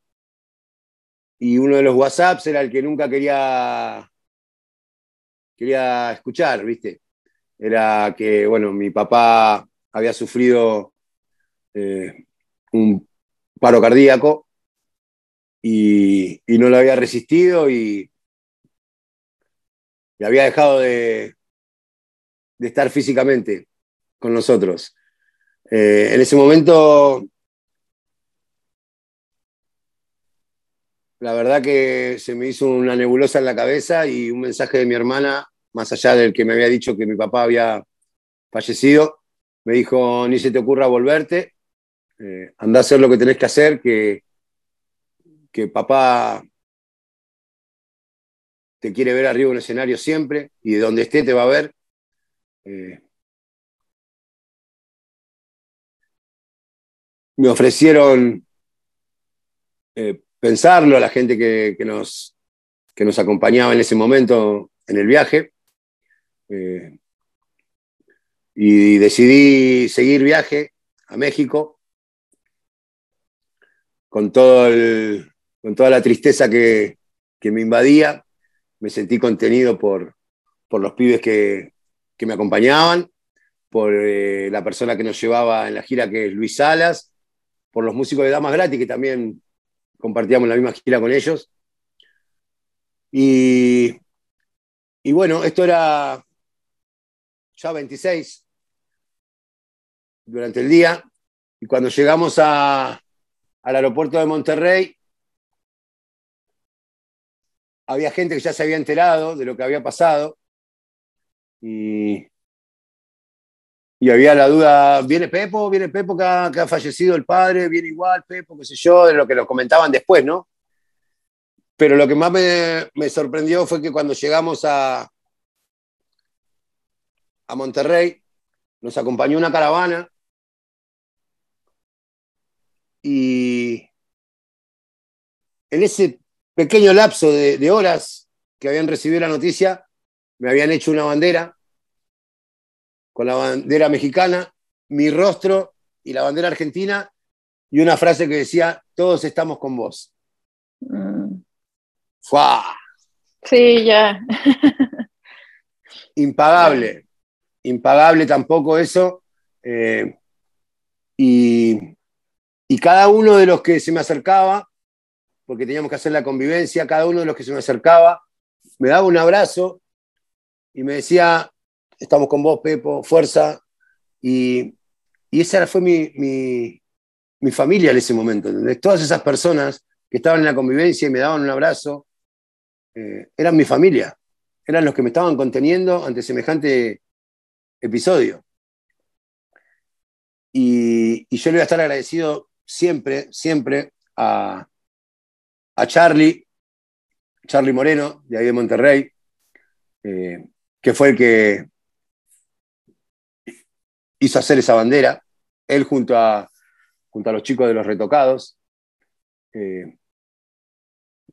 Y uno de los WhatsApps era el que nunca quería, quería escuchar, ¿viste? Era que, bueno, mi papá había sufrido eh, un paro cardíaco y, no lo había resistido y, había dejado de, estar físicamente con nosotros. Eh, en ese momento, la verdad que se me hizo una nebulosa en la cabeza y un mensaje de mi hermana más allá del que me había dicho que mi papá había fallecido, me dijo, ni se te ocurra volverte, eh, anda a hacer lo que tenés que hacer, que, que papá te quiere ver arriba en un escenario siempre y de donde esté te va a ver. Eh, me ofrecieron eh, pensarlo a la gente que, nos, que nos acompañaba en ese momento en el viaje. Eh, y decidí seguir viaje a México con, todo con toda la tristeza que, me invadía. Me sentí contenido por, los pibes que, me acompañaban, por eh, la persona que nos llevaba en la gira, que es Luis Salas, por los músicos de Damas Gratis, que también compartíamos la misma gira con ellos. Y, y bueno, esto era ya 26 durante el día. Y cuando llegamos al aeropuerto de Monterrey, había gente que ya se había enterado de lo que había pasado. Y, y había la duda, ¿viene Pepo? ¿Viene Pepo que ha, fallecido el padre? ¿Viene igual Pepo? ¿Qué sé yo? De lo que lo comentaban después, ¿no? Pero lo que más me, me sorprendió fue que cuando llegamos a, a Monterrey, nos acompañó una caravana y en ese pequeño lapso de, horas que habían recibido la noticia, me habían hecho una bandera con la bandera mexicana, mi rostro y la bandera argentina y una frase que decía, todos estamos con vos. Mm. Sí, ya. Impagable, impagable tampoco eso. Eh, y, y cada uno de los que se me acercaba, porque teníamos que hacer la convivencia, cada uno de los que se me acercaba, me daba un abrazo y me decía, estamos con vos, Pepo, fuerza. Y, esa fue mi, familia en ese momento. Todas esas personas que estaban en la convivencia y me daban un abrazo, eh, eran mi familia, eran los que me estaban conteniendo ante semejante episodio. Y, yo le voy a estar agradecido siempre, siempre a, a Charlie, Charlie Moreno, de ahí de Monterrey, eh, que fue el que hizo hacer esa bandera, él junto a, junto a los chicos de los retocados, eh,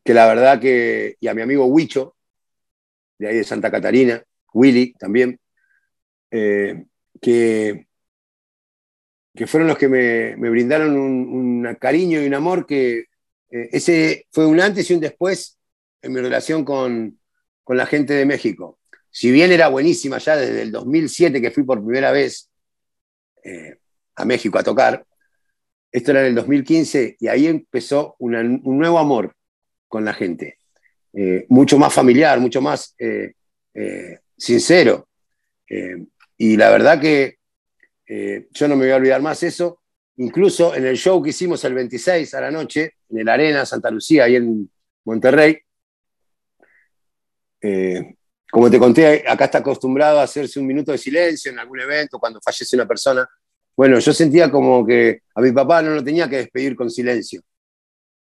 que la verdad que, y a mi amigo Huicho, de ahí de Santa Catarina, Willy también, eh, que que fueron los que me, brindaron un, cariño y un amor que eh, ese fue un antes y un después en mi relación con, la gente de México. Si bien era buenísima ya desde el 2007 que fui por primera vez eh, a México a tocar, esto era en el 2015 y ahí empezó un nuevo amor con la gente, mucho más familiar, mucho más sincero. Y la verdad que eh, yo no me voy a olvidar más eso. Incluso en el show que hicimos el 26 a la noche, en el Arena Santa Lucía, ahí en Monterrey, eh, como te conté, acá está acostumbrado a hacerse un minuto de silencio en algún evento cuando fallece una persona. Bueno, yo sentía como que a mi papá no lo tenía que despedir con silencio.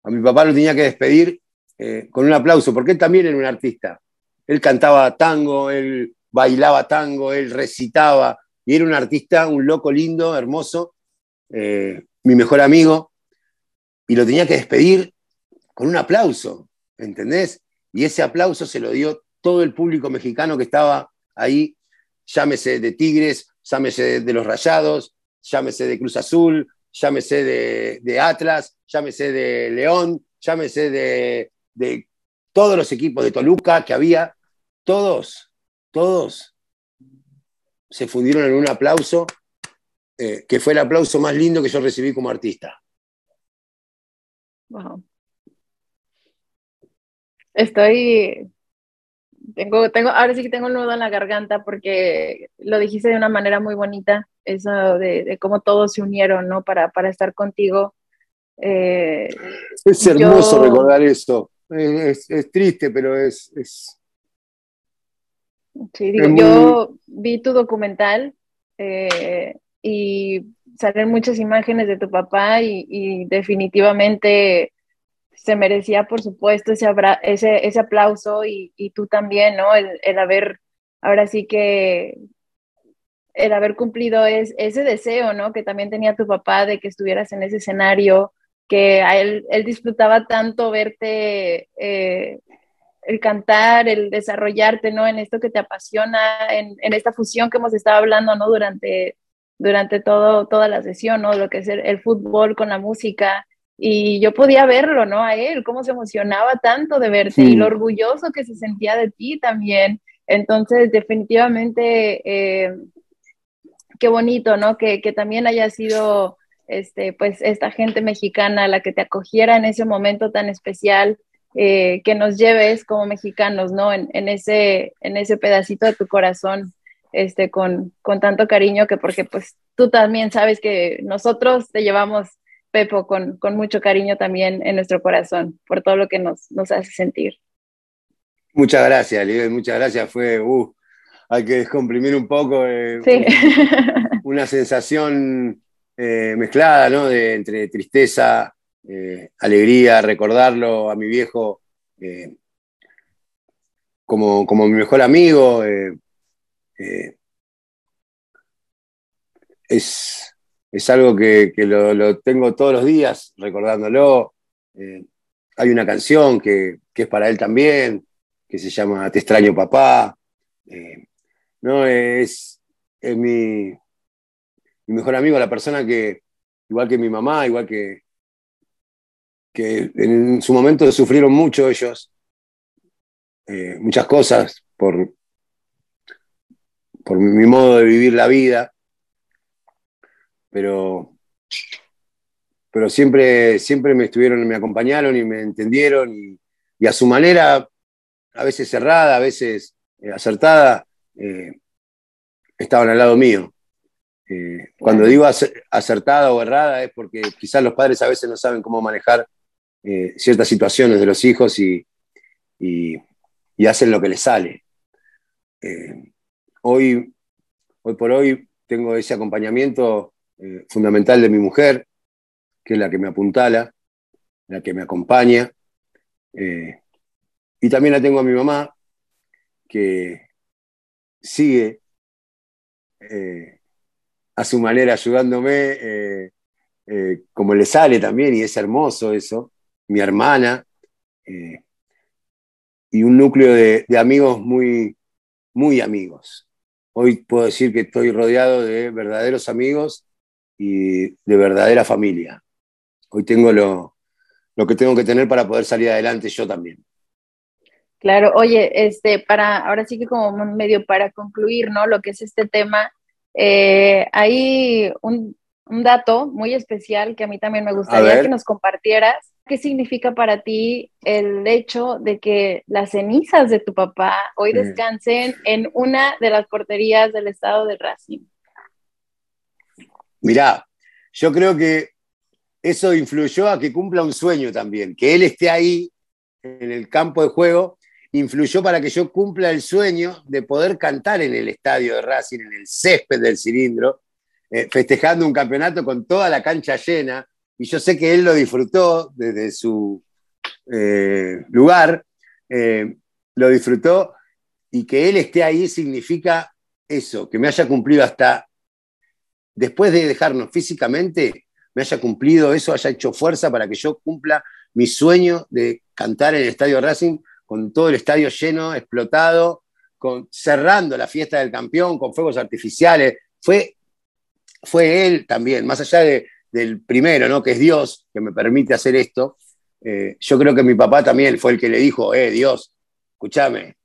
A mi papá lo tenía que despedir eh, con un aplauso, porque él también era un artista. Él cantaba tango, él bailaba tango, él recitaba, y era un artista, un loco lindo, hermoso, eh, mi mejor amigo, y lo tenía que despedir con un aplauso, ¿entendés? Y ese aplauso se lo dio todo el público mexicano que estaba ahí, llámese de Tigres, llámese de, los Rayados, llámese de Cruz Azul, llámese de, Atlas, llámese de León, llámese de, de todos los equipos de Toluca que había, todos, todos se fundieron en un aplauso, eh, que fue el aplauso más lindo que yo recibí como artista. Wow. Estoy, tengo, tengo, ahora sí que tengo un nudo en la garganta porque lo dijiste de una manera muy bonita, eso de, cómo todos se unieron, ¿no? Para, para estar contigo. Eh, es hermoso recordar eso. Es, es, triste, pero es, es, Sí, digo, yo vi tu documental eh, y salen muchas imágenes de tu papá y, definitivamente se merecía, por supuesto, ese, ese, ese aplauso y, tú también, ¿no? El, haber, ahora sí que, el haber cumplido es, ese deseo, ¿no? Que también tenía tu papá de que estuvieras en ese escenario, que a él, él disfrutaba tanto verte eh, el cantar, el desarrollarte, ¿no? En esto que te apasiona, en, esta fusión que hemos estado hablando, ¿no? Durante, durante todo, toda la sesión, ¿no? Lo que es el, fútbol con la música y yo podía verlo, ¿no? A él, cómo se emocionaba tanto de verte y lo orgulloso que se sentía de ti también. Entonces, definitivamente, eh, qué bonito, ¿no? Que, que, también haya sido, este, pues, esta gente mexicana la que te acogiera en ese momento tan especial, eh, que nos lleves como mexicanos, ¿no? En, en, ese, en ese pedacito de tu corazón, este, con, con tanto cariño que porque, pues, tú también sabes que nosotros te llevamos Pepo, con, mucho cariño también en nuestro corazón por todo lo que nos, nos hace sentir. Muchas gracias, Libre, muchas gracias. Fue, uh, hay que descomprimir un poco. Eh, una sensación eh, mezclada, ¿no? De, entre tristeza, eh, alegría, recordarlo a mi viejo como, como, mi mejor amigo. es, es algo que, lo, tengo todos los días recordándolo. Eh, hay una canción que, es para él también, que se llama Te extraño papá. Eh, no, es, es mi, mejor amigo, la persona que, igual que mi mamá, igual que, que en su momento sufrieron mucho ellos, eh, muchas cosas por, por mi modo de vivir la vida pero, pero siempre, siempre me estuvieron, me acompañaron y me entendieron y, a su manera, a veces cerrada, a veces eh, acertada, eh, estaban al lado mío. Eh, cuando digo acertada o errada es porque quizás los padres a veces no saben cómo manejar ciertas situaciones de los hijos y, hacen lo que les sale. hoy, hoy por hoy tengo ese acompañamiento eh, fundamental de mi mujer, que es la que me apuntala, la que me acompaña. Eh, y también la tengo a mi mamá, que sigue eh, a su manera ayudándome, como le sale también, y es hermoso eso. Mi hermana, y un núcleo de, de amigos muy, muy amigos. Hoy puedo decir que estoy rodeado de verdaderos amigos y de verdadera familia. Hoy tengo lo, que tengo que tener para poder salir adelante yo también. Claro, oye, este, para, ahora sí que como medio para concluir, ¿no? Lo que es este tema, eh, hay un, dato muy especial que a mí también me gustaría que nos compartieras. ¿Qué significa para ti el hecho de que las cenizas de tu papá hoy descansen en una de las porterías del estado de Racing? Mirá, yo creo que eso influyó a que cumpla un sueño también, que él esté ahí en el campo de juego, influyó para que yo cumpla el sueño de poder cantar en el estadio de Racing, en el césped del cilindro, eh, festejando un campeonato con toda la cancha llena, y yo sé que él lo disfrutó desde su eh, lugar, eh, lo disfrutó, y que él esté ahí significa eso, que me haya cumplido hasta después de dejarnos físicamente, me haya cumplido eso, haya hecho fuerza para que yo cumpla mi sueño de cantar en el Estadio Racing con todo el estadio lleno, explotado, con, cerrando la fiesta del campeón con fuegos artificiales. Fue, fue él también, más allá del primero, ¿no? que es Dios, que me permite hacer esto. Eh, yo creo que mi papá también fue el que le dijo, eh, Dios, escúchame,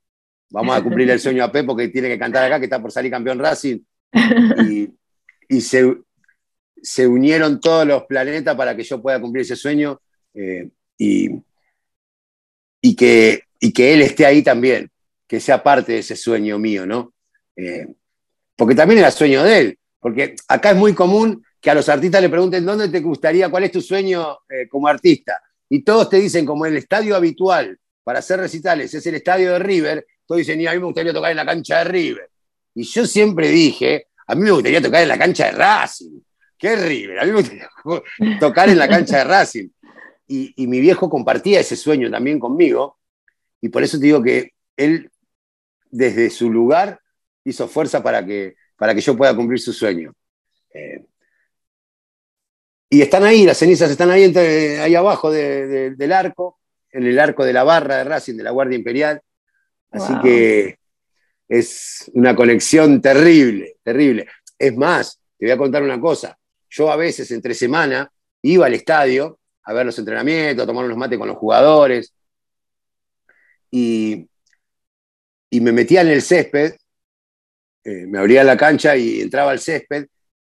vamos a cumplir el sueño a Pepo que tiene que cantar acá, que está por salir campeón Racing. Y, y se, unieron todos los planetas para que yo pueda cumplir ese sueño eh, y, y, que, y que él esté ahí también, que sea parte de ese sueño mío, ¿no? Eh, porque también era sueño de él, porque acá es muy común que a los artistas le pregunten dónde te gustaría, cuál es tu sueño eh, como artista, y todos te dicen como el estadio habitual para hacer recitales es el estadio de River, todos dicen, y a mí me gustaría tocar en la cancha de River. Y yo siempre dije, a mí me gustaría tocar en la cancha de Racing. Qué River. A mí me gustaría tocar en la cancha de Racing. Y, mi viejo compartía ese sueño también conmigo. Y por eso te digo que él, desde su lugar, hizo fuerza para que, para que yo pueda cumplir su sueño. Eh, y están ahí, las cenizas están ahí, ahí abajo del arco, en el arco de la barra de Racing, de la Guardia Imperial. Así que es una conexión terrible, terrible. Es más, te voy a contar una cosa. Yo a veces entre semana iba al estadio a ver los entrenamientos, a tomar unos mates con los jugadores. Y, y me metía en el césped, eh, me abría la cancha y entraba al césped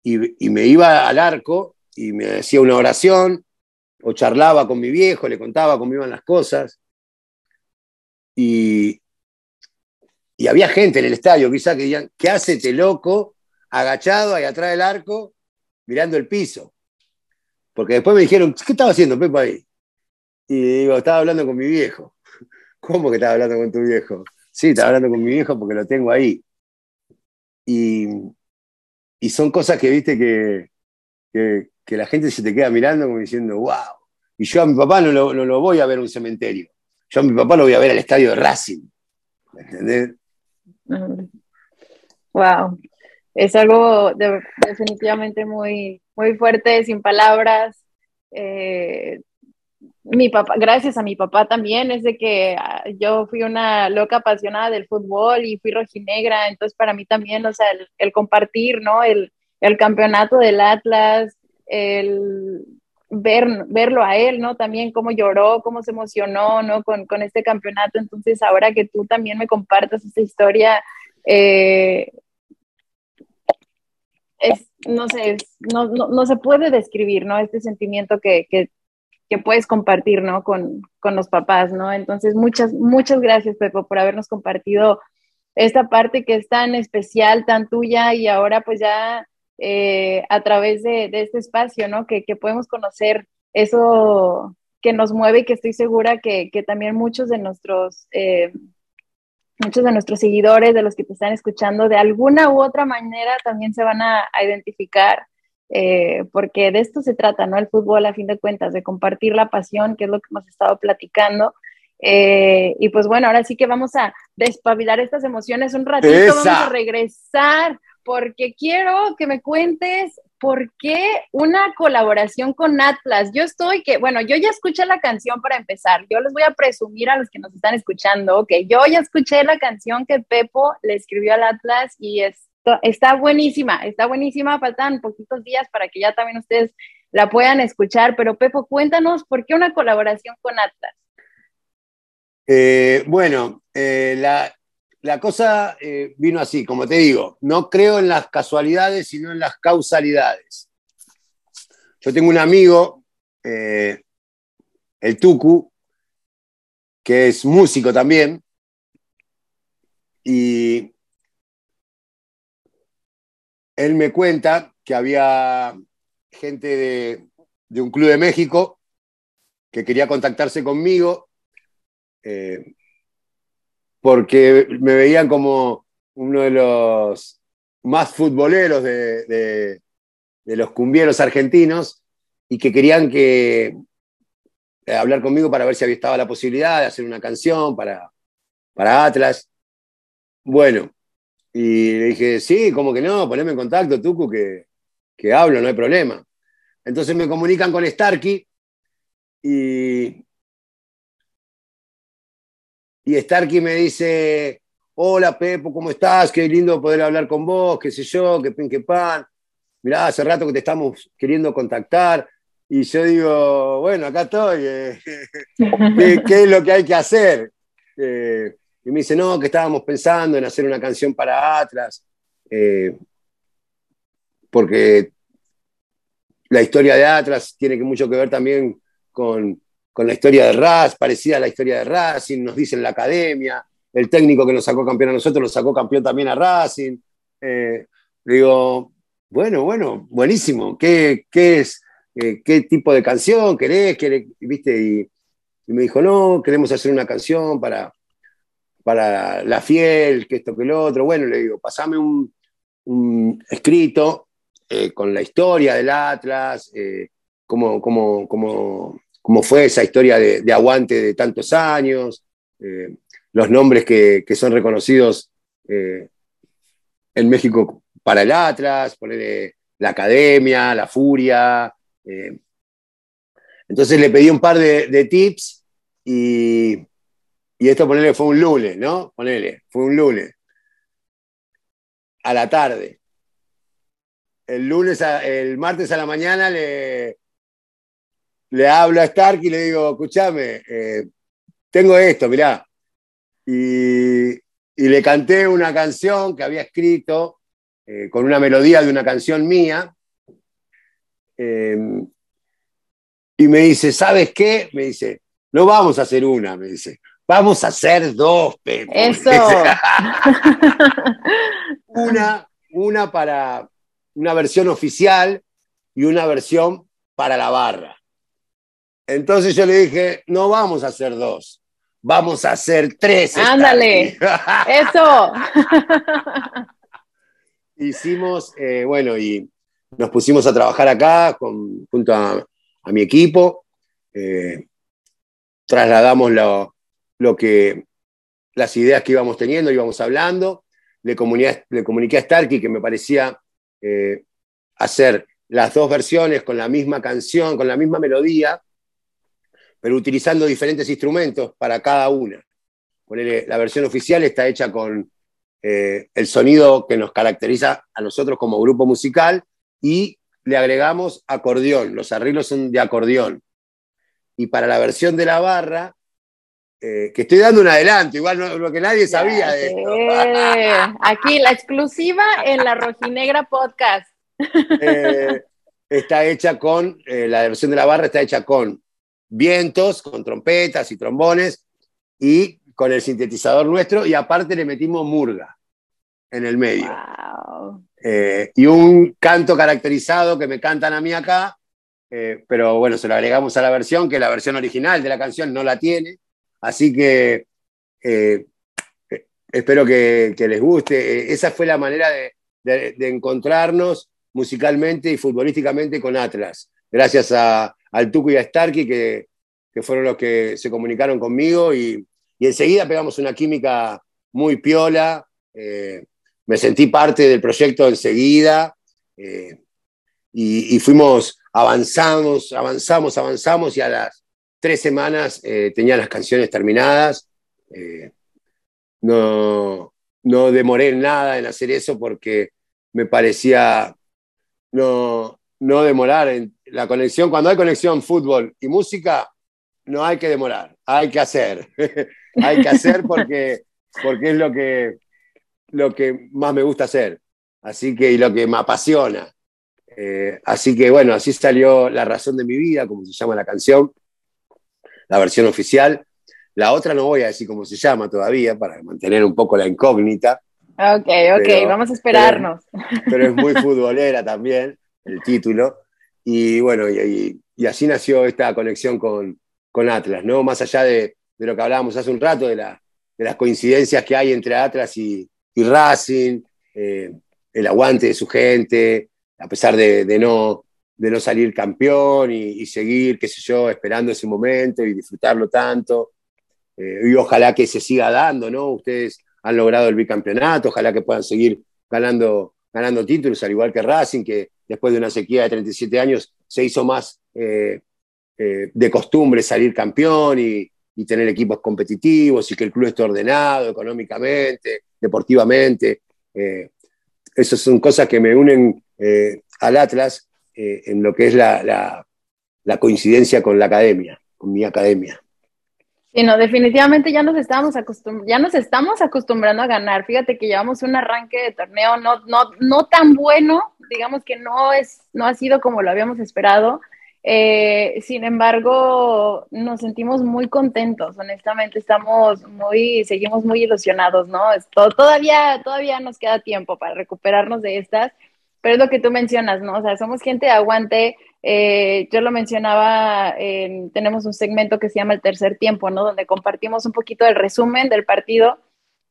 y, y, me iba al arco y me hacía una oración o charlaba con mi viejo, le contaba cómo iban las cosas. Y, y había gente en el estadio quizá que decían, ¿qué hace este loco agachado ahí atrás del arco mirando el piso? Porque después me dijeron, ¿qué estaba haciendo Pepa ahí? Y digo, estaba hablando con mi viejo. ¿Cómo que estaba hablando con tu viejo? Sí, estaba hablando con mi viejo porque lo tengo ahí. Y, y son cosas que, viste, que, que, que, la gente se te queda mirando como diciendo, wow. Y yo a mi papá no lo, no lo voy a ver en un cementerio. Yo a mi papá lo voy a ver al estadio de Racing. ¿Me entendés? Wow, es algo definitivamente muy, muy fuerte, sin palabras. Eh, mi papá, gracias a mi papá también, es de que ah, yo fui una loca apasionada del fútbol y fui rojinegra, entonces para mí también, o sea, el, compartir, ¿no? El, el, campeonato del Atlas, el ver, verlo a él, ¿no? También cómo lloró, cómo se emocionó, ¿no? Con, con este campeonato, entonces ahora que tú también me compartas esta historia, eh, es, no sé, no, no, no, se puede describir, ¿no? Este sentimiento que, que, que puedes compartir, ¿no? Con, con, los papás, ¿no? Entonces, muchas, muchas gracias, Pepo, por habernos compartido esta parte que es tan especial, tan tuya, y ahora pues ya eh, a través de, de, este espacio, ¿no? Que, que, podemos conocer eso que nos mueve y que estoy segura que, que también muchos de nuestros... Eh, muchos de nuestros seguidores, de los que te están escuchando, de alguna u otra manera también se van a, identificar, eh, porque de esto se trata, ¿no? El fútbol, a fin de cuentas, de compartir la pasión, que es lo que hemos estado platicando. Eh, y pues bueno, ahora sí que vamos a despabilar estas emociones un ratito, vamos a regresar, porque quiero que me cuentes ¿por qué una colaboración con Atlas? Yo estoy que, bueno, yo ya escuché la canción para empezar. Yo les voy a presumir a los que nos están escuchando que yo ya escuché la canción que Pepo le escribió al Atlas y esto, está buenísima, está buenísima. Faltan poquitos días para que ya también ustedes la puedan escuchar. Pero Pepo, cuéntanos por qué una colaboración con Atlas. Eh, bueno, eh, la, la cosa eh, vino así, como te digo, no creo en las casualidades, sino en las causalidades. Yo tengo un amigo, eh, el Tucu, que es músico también, y él me cuenta que había gente de, un club de México que quería contactarse conmigo. Eh, porque me veían como uno de los más futboleros de, los cumbieros argentinos y que querían que eh, hablar conmigo para ver si había estaba la posibilidad de hacer una canción para, para Atlas. Bueno, y le dije, sí, como que no, poneme en contacto, Tucu, que, que hablo, no hay problema. Entonces me comunican con Starkey y, y Starkey me dice, hola Pepo, ¿cómo estás? Qué lindo poder hablar con vos, qué sé yo, qué pin, qué pan. Mirá, hace rato que te estamos queriendo contactar. Y yo digo, bueno, acá estoy. Eh, ¿Qué, es lo que hay que hacer? Eh, y me dice, no, que estábamos pensando en hacer una canción para Atlas. Eh, porque la historia de Atlas tiene mucho que ver también con, con la historia de Raz, parecida a la historia de Racing, nos dicen la academia, el técnico que nos sacó campeón a nosotros nos sacó campeón también a Racing. Eh, digo, bueno, bueno, buenísimo, ¿qué, qué es? Eh, ¿Qué tipo de canción querés? ¿Viste? Y, me dijo, no, queremos hacer una canción para, para La Fiel, que esto, que lo otro. Bueno, le digo, pasame un, escrito eh, con la historia del Atlas, como, como, cómo fue esa historia de, aguante de tantos años, eh, los nombres que, son reconocidos eh, en México para el Atlas, poner la Academia, la Furia. Eh. Entonces le pedí un par de, tips y, y, esto ponerle fue un lunes, ¿no? Ponele, fue un lunes. A la tarde. El lunes, el martes a la mañana le, le hablo a Stark y le digo, escúchame, eh, tengo esto, mirá. Y, le canté una canción que había escrito eh, con una melodía de una canción mía. y me dice, ¿sabes qué? Me dice, no vamos a hacer una, me dice, vamos a hacer dos, Pepe. Eso. una, una para una versión oficial y una versión para la barra. Entonces yo le dije, no vamos a hacer dos, vamos a hacer tres. Ándale, eso. Hicimos, eh, bueno, y nos pusimos a trabajar acá con, junto a, mi equipo. Eh, trasladamos lo, que, las ideas que íbamos teniendo, íbamos hablando. Le comuniqué, le comuniqué a Starkey que me parecía eh, hacer las dos versiones con la misma canción, con la misma melodía, pero utilizando diferentes instrumentos para cada una. la versión oficial está hecha con eh, el sonido que nos caracteriza a nosotros como grupo musical y le agregamos acordeón, los arreglos son de acordeón. Y para la versión de la barra, eh, que estoy dando un adelanto, igual no, lo que nadie sabía de esto. Aquí la exclusiva en la Rojinegra Podcast. Eh, está hecha con, eh, la versión de la barra está hecha con vientos, con trompetas y trombones y con el sintetizador nuestro y aparte le metimos murga en el medio. y un canto caracterizado que me cantan a mí acá, pero bueno, se lo agregamos a la versión, que la versión original de la canción no la tiene. Así que espero que, les guste. Esa fue la manera de, de encontrarnos musicalmente y futbolísticamente con Atlas. Gracias a, al Tuco y a Starkey, que, fueron los que se comunicaron conmigo y, enseguida pegamos una química muy piola. Eh, me sentí parte del proyecto enseguida eh, y, fuimos, avanzamos, avanzamos, avanzamos y a las tres semanas eh, tenía las canciones terminadas. no, no demoré nada en hacer eso porque me parecía no, no demorar en la conexión. Cuando hay conexión fútbol y música, no hay que demorar, hay que hacer. hay que hacer porque, porque es lo que, lo que más me gusta hacer. Así que, y lo que me apasiona. Eh, así que bueno, así salió La razón de mi vida, como se llama la canción, la versión oficial. La otra no voy a decir cómo se llama todavía, para mantener un poco la incógnita. Ok, ok, vamos a esperarnos. Pero, es muy futbolera también el título. Y bueno, y, así nació esta conexión con, con, Atlas, ¿no? Más allá de, de, lo que hablábamos hace un rato, de, la, de, las coincidencias que hay entre Atlas y, Racing, eh, el aguante de su gente, a pesar de, de no, de no salir campeón y, seguir, qué sé yo, esperando ese momento y disfrutarlo tanto. Eh, y ojalá que se siga dando, ¿no? Ustedes han logrado el bicampeonato, ojalá que puedan seguir ganando, ganando títulos, al igual que Racing, que después de una sequía de 37 años se hizo más eh, eh, de costumbre salir campeón y, tener equipos competitivos y que el club esté ordenado económicamente, deportivamente. Eh, esas son cosas que me unen al Atlas en lo que es la coincidencia con la academia, con mi academia. Sí, no, definitivamente ya nos estamos ya nos estamos acostumbrando a ganar. Fíjate que llevamos un arranque de torneo no, no, no tan bueno, digamos que no es, no ha sido como lo habíamos esperado. Eh, sin embargo, nos sentimos muy contentos, honestamente, estamos muy, seguimos muy ilusionados, ¿no? todavía, todavía nos queda tiempo para recuperarnos de estas, pero es lo que tú mencionas, ¿no? O sea, somos gente de aguante, eh, yo lo mencionaba, tenemos un segmento que se llama el tercer tiempo, ¿no? Donde compartimos un poquito del resumen del partido.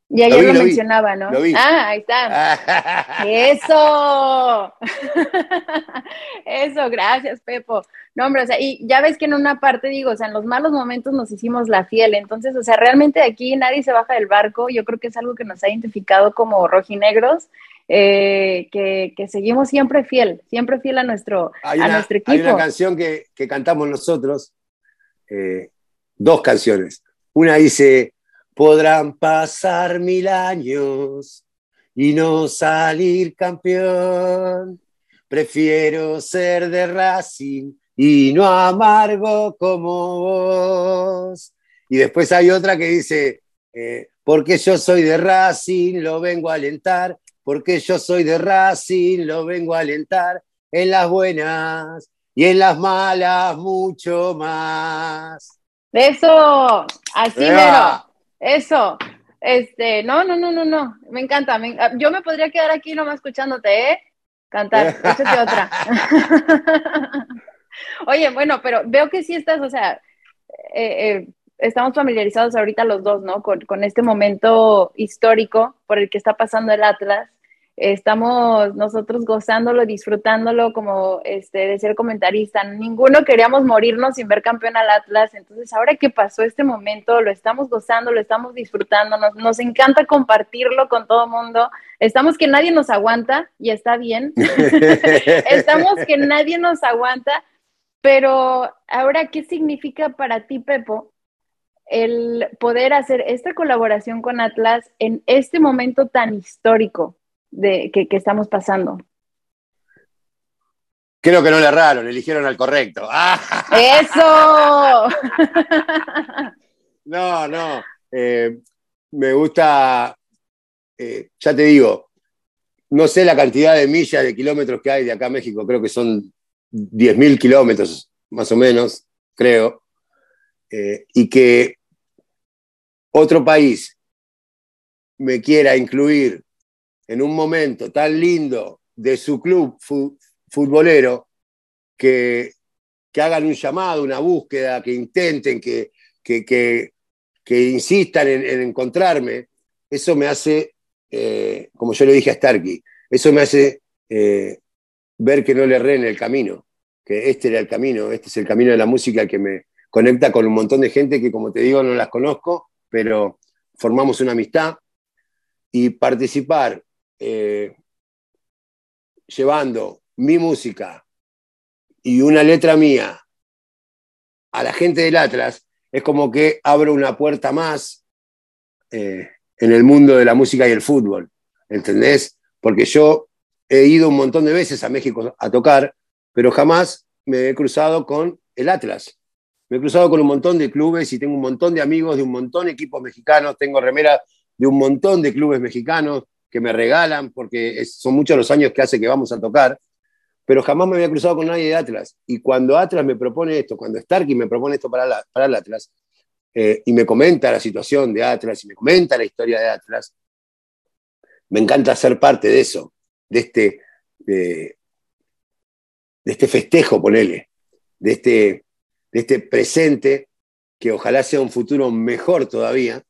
Y ayer lo, mencionaba, ¿no? Ah, ahí está. Eso. Eso, gracias, Pepo. No, hombre, o sea, y ya ves que en una parte digo, o sea, en los malos momentos nos hicimos la fiel. Entonces, o sea, realmente aquí nadie se baja del barco. Yo creo que es algo que nos ha identificado como rojinegros eh, que, seguimos siempre fiel, siempre fiel a nuestro, a nuestro equipo. Hay una canción que, cantamos nosotros, eh, dos canciones. Una dice, podrán pasar mil años y no salir campeón. Prefiero ser de Racing y no amargo como vos. Y después hay otra que dice, eh, porque yo soy de Racing, lo vengo a alentar, porque yo soy de Racing, lo vengo a alentar, en las buenas y en las malas mucho más. Eso, así mero, eso. Este, no, no, no, no, no, me encanta. yo me podría quedar aquí nomás escuchándote, ¿eh? Cantar, échate otra. Oye, bueno, pero veo que sí estás, o sea, eh, eh, estamos familiarizados ahorita los dos, ¿no? Con, con, este momento histórico por el que está pasando el Atlas estamos nosotros gozándolo, disfrutándolo como este, de ser comentarista. Ninguno queríamos morirnos sin ver campeón al Atlas. Entonces, ahora que pasó este momento, lo estamos gozando, lo estamos disfrutando, nos, nos encanta compartirlo con todo el mundo. Estamos que nadie nos aguanta y está bien. estamos que nadie nos aguanta. Pero ahora, ¿qué significa para ti, Pepo, el poder hacer esta colaboración con Atlas en este momento tan histórico? De, que, estamos pasando. Creo que no le erraron, eligieron al correcto. ¡Eso! no, no. Eh, me gusta, eh, ya te digo, no sé la cantidad de millas, de kilómetros que hay de acá a México, creo que son 10.000 kilómetros, más o menos, creo. Eh, y que otro país me quiera incluir en un momento tan lindo de su club futbolero que, hagan un llamado, una búsqueda, que intenten, que, que, insistan en, encontrarme, eso me hace, eh, como yo le dije a Starkey, eso me hace eh, ver que no le erré en el camino, que este era el camino, este es el camino de la música que me conecta con un montón de gente que, como te digo, no las conozco, pero formamos una amistad. Y participar eh, llevando mi música y una letra mía a la gente del Atlas, es como que abro una puerta más eh, en el mundo de la música y el fútbol, ¿entendés? Porque yo he ido un montón de veces a México a tocar, pero jamás me he cruzado con el Atlas. Me he cruzado con un montón de clubes y tengo un montón de amigos de un montón de equipos mexicanos, tengo remera de un montón de clubes mexicanos, que me regalan, porque son muchos los años que hace que vamos a tocar, pero jamás me había cruzado con nadie de Atlas. Y cuando Atlas me propone esto, cuando Starkey me propone esto para, para el Atlas, eh, y me comenta la situación de Atlas y me comenta la historia de Atlas, me encanta ser parte de eso, de este, de, este festejo, ponele, de este, de este presente que ojalá sea un futuro mejor todavía,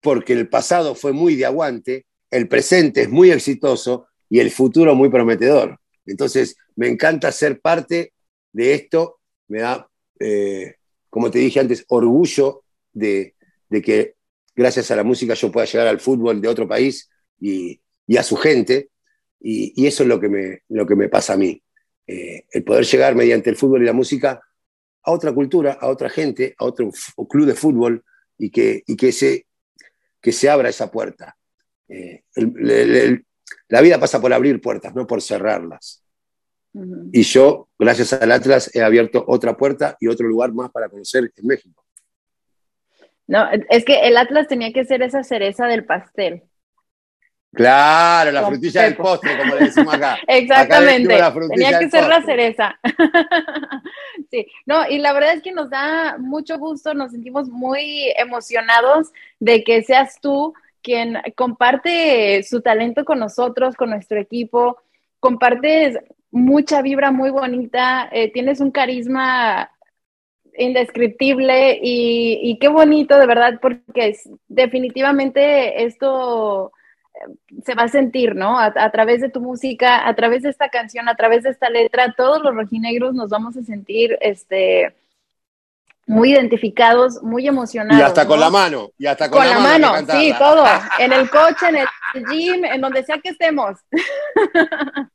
porque el pasado fue muy de aguante, el presente es muy exitoso y el futuro muy prometedor. Entonces, me encanta ser parte de esto, me da, eh, como te dije antes, orgullo de, que gracias a la música yo pueda llegar al fútbol de otro país y, a su gente, y, eso es lo que me, lo que me pasa a mí. Eh, el poder llegar mediante el fútbol y la música a otra cultura, a otra gente, a otro club de fútbol, y que, y que ese, que se abra esa puerta. Eh, la vida pasa por abrir puertas, no por cerrarlas. Y yo, gracias al Atlas, he abierto otra puerta y otro lugar más para conocer en México. No, es que el Atlas tenía que ser esa cereza del pastel. Claro, la frutilla del postre, como le decimos acá. Exactamente. Tenía que ser la cereza. sí, no, y la verdad es que nos da mucho gusto, nos sentimos muy emocionados de que seas tú quien comparte su talento con nosotros, con nuestro equipo, compartes mucha vibra muy bonita, eh, tienes un carisma indescriptible y, y, qué bonito de verdad porque definitivamente esto se va a sentir, ¿no? A, través de tu música, a través de esta canción, a través de esta letra, todos los rojinegros nos vamos a sentir, este, muy identificados, muy emocionados. Y hasta con la mano, y hasta con, la, mano. sí, todo. En el coche, en el gym, en donde sea que estemos.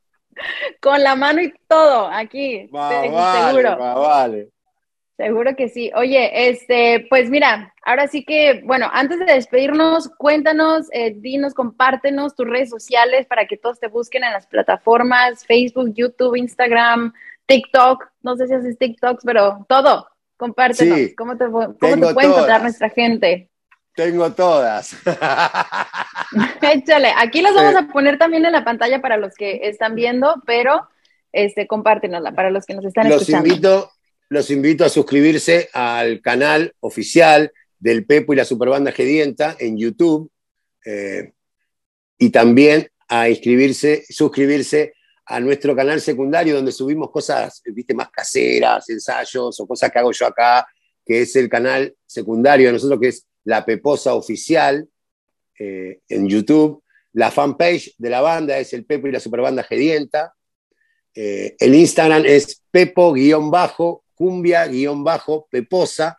con la mano y todo, aquí, seguro. vale. Seguro que sí. Oye, este, pues mira, ahora sí que, bueno, antes de despedirnos, cuéntanos, eh, dinos, compártenos tus redes sociales para que todos te busquen en las plataformas, Facebook, YouTube, Instagram, TikTok, no sé si haces TikToks, pero todo, compártenos. ¿Cómo te, cómo te puede encontrar nuestra gente? Tengo todas. Échale, aquí las vamos a poner también en la pantalla para los que están viendo, pero este, compártenosla para los que nos están los escuchando. Invito, los invito a suscribirse al canal oficial del Pepo y la Superbanda Gedienta en YouTube eh, y también a inscribirse, suscribirse a nuestro canal secundario donde subimos cosas, viste, más caseras, ensayos o cosas que hago yo acá, que es el canal secundario de nosotros, que es La Peposa Oficial eh, en YouTube. La fanpage de la banda es el Pepo y la Superbanda Gedienta. Eh, el Instagram es pepo-cumbia-peposa.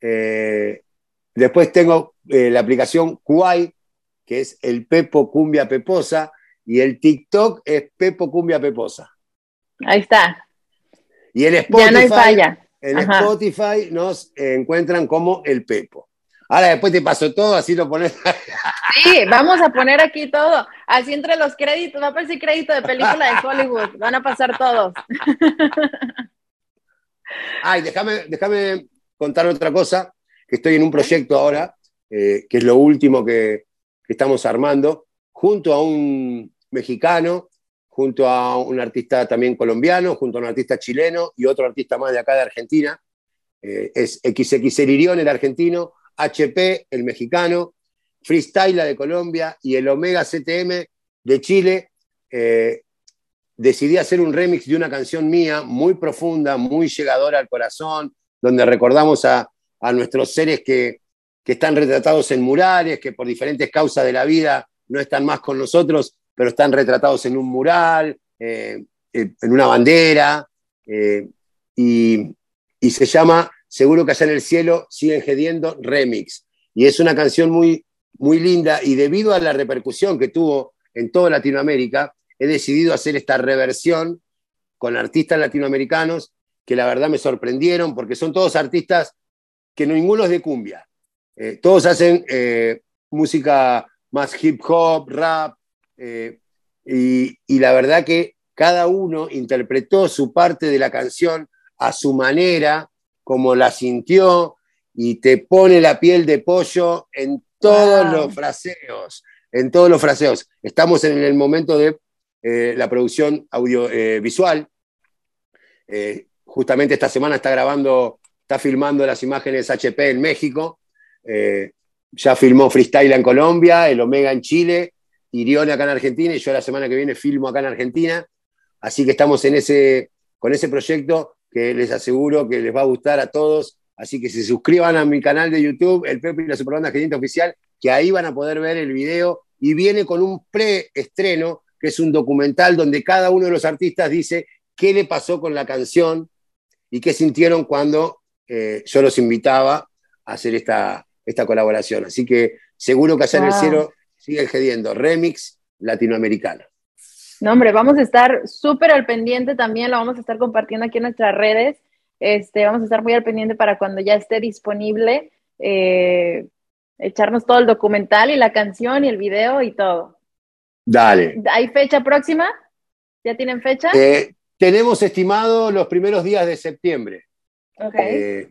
Eh, después tengo la aplicación Kuai, que es el Pepo Cumbia Peposa. Y el TikTok es Pepo Cumbia Peposa. Ahí está. Y en Spotify, En Spotify nos encuentran como el Pepo. Ahora después te paso todo, así lo pones. Sí, vamos a poner aquí todo. Así entre los créditos, va a aparecer crédito de película de Hollywood. Van a pasar todos. Ay, déjame, déjame contar otra cosa, que estoy en un proyecto ahora, eh, que es lo último que, estamos armando, junto a un mexicano, junto a un artista también colombiano, junto a un artista chileno y otro artista más de acá de Argentina. Eh, es XXL Irión, el argentino, HP, el mexicano, Freestyle de Colombia y el Omega CTM de Chile. Eh, decidí hacer un remix de una canción mía muy profunda, muy llegadora al corazón, donde recordamos a, nuestros seres que, están retratados en murales, que por diferentes causas de la vida no están más con nosotros, pero están retratados en un mural, eh, en una bandera, eh, y, se llama Seguro que allá en el cielo siguen gediendo Remix. Y es una canción muy, muy linda y debido a la repercusión que tuvo en toda Latinoamérica, he decidido hacer esta reversión con artistas latinoamericanos que la verdad me sorprendieron porque son todos artistas que no ninguno es de cumbia. Eh, todos hacen música más hip hop, rap, eh, y, la verdad que cada uno interpretó su parte de la canción a su manera, como la sintió, y te pone la piel de pollo en todos los fraseos, en todos los fraseos. Estamos en el momento de eh, la producción audiovisual. Eh, justamente esta semana está grabando, está filmando las imágenes HP en México ya filmó Freestyle en Colombia, el Omega en Chile, Irione acá en Argentina y yo la semana que viene filmo acá en Argentina. Así que estamos en ese, con ese proyecto que les aseguro que les va a gustar a todos. Así que se suscriban a mi canal de YouTube, El Pepe y la Superbanda Argentina Oficial, que ahí van a poder ver el video y viene con un preestreno, que es un documental donde cada uno de los artistas dice qué le pasó con la canción y qué sintieron cuando eh, yo los invitaba a hacer esta, esta colaboración. Así que seguro que allá en el cielo siguen gediendo remix latinoamericano. No, hombre, vamos a estar súper al pendiente también, lo vamos a estar compartiendo aquí en nuestras redes. Este, vamos a estar muy al pendiente para cuando ya esté disponible, eh, echarnos todo el documental y la canción y el video y todo. Dale. ¿Hay fecha próxima? ¿Ya tienen fecha? Eh, tenemos estimado los primeros días de septiembre. Okay. Eh,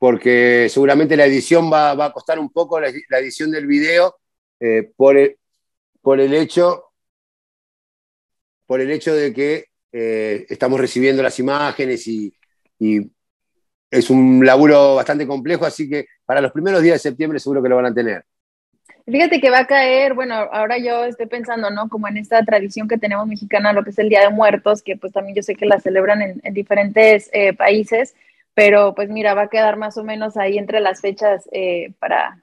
porque seguramente la edición va, a costar un poco, la, edición del video, eh, por, el, por, el, hecho, por el hecho de que eh, estamos recibiendo las imágenes y, es un laburo bastante complejo, así que para los primeros días de septiembre seguro que lo van a tener. Fíjate que va a caer, bueno, ahora yo estoy pensando, ¿no? Como en esta tradición que tenemos mexicana, lo que es el Día de Muertos, que pues también yo sé que la celebran en, diferentes eh, países, pero pues mira, va a quedar más o menos ahí entre las fechas eh, para,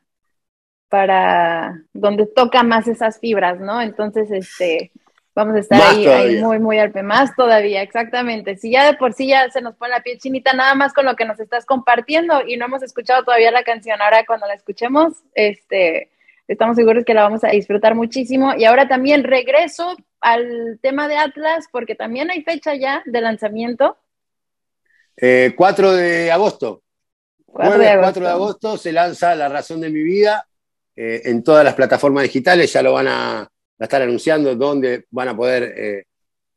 para donde toca más esas fibras, ¿no? Entonces, este, vamos a estar ahí, muy, muy al más todavía, exactamente. Si ya de por sí ya se nos pone la piel chinita, nada más con lo que nos estás compartiendo y no hemos escuchado todavía la canción, ahora cuando la escuchemos, este, estamos seguros que la vamos a disfrutar muchísimo. Y ahora también regreso al tema de Atlas, porque también hay fecha ya de lanzamiento. 4 eh, de agosto. 4 de agosto. 4 de agosto se lanza La razón de mi vida eh, en todas las plataformas digitales, ya lo van a, estar anunciando dónde van a poder eh,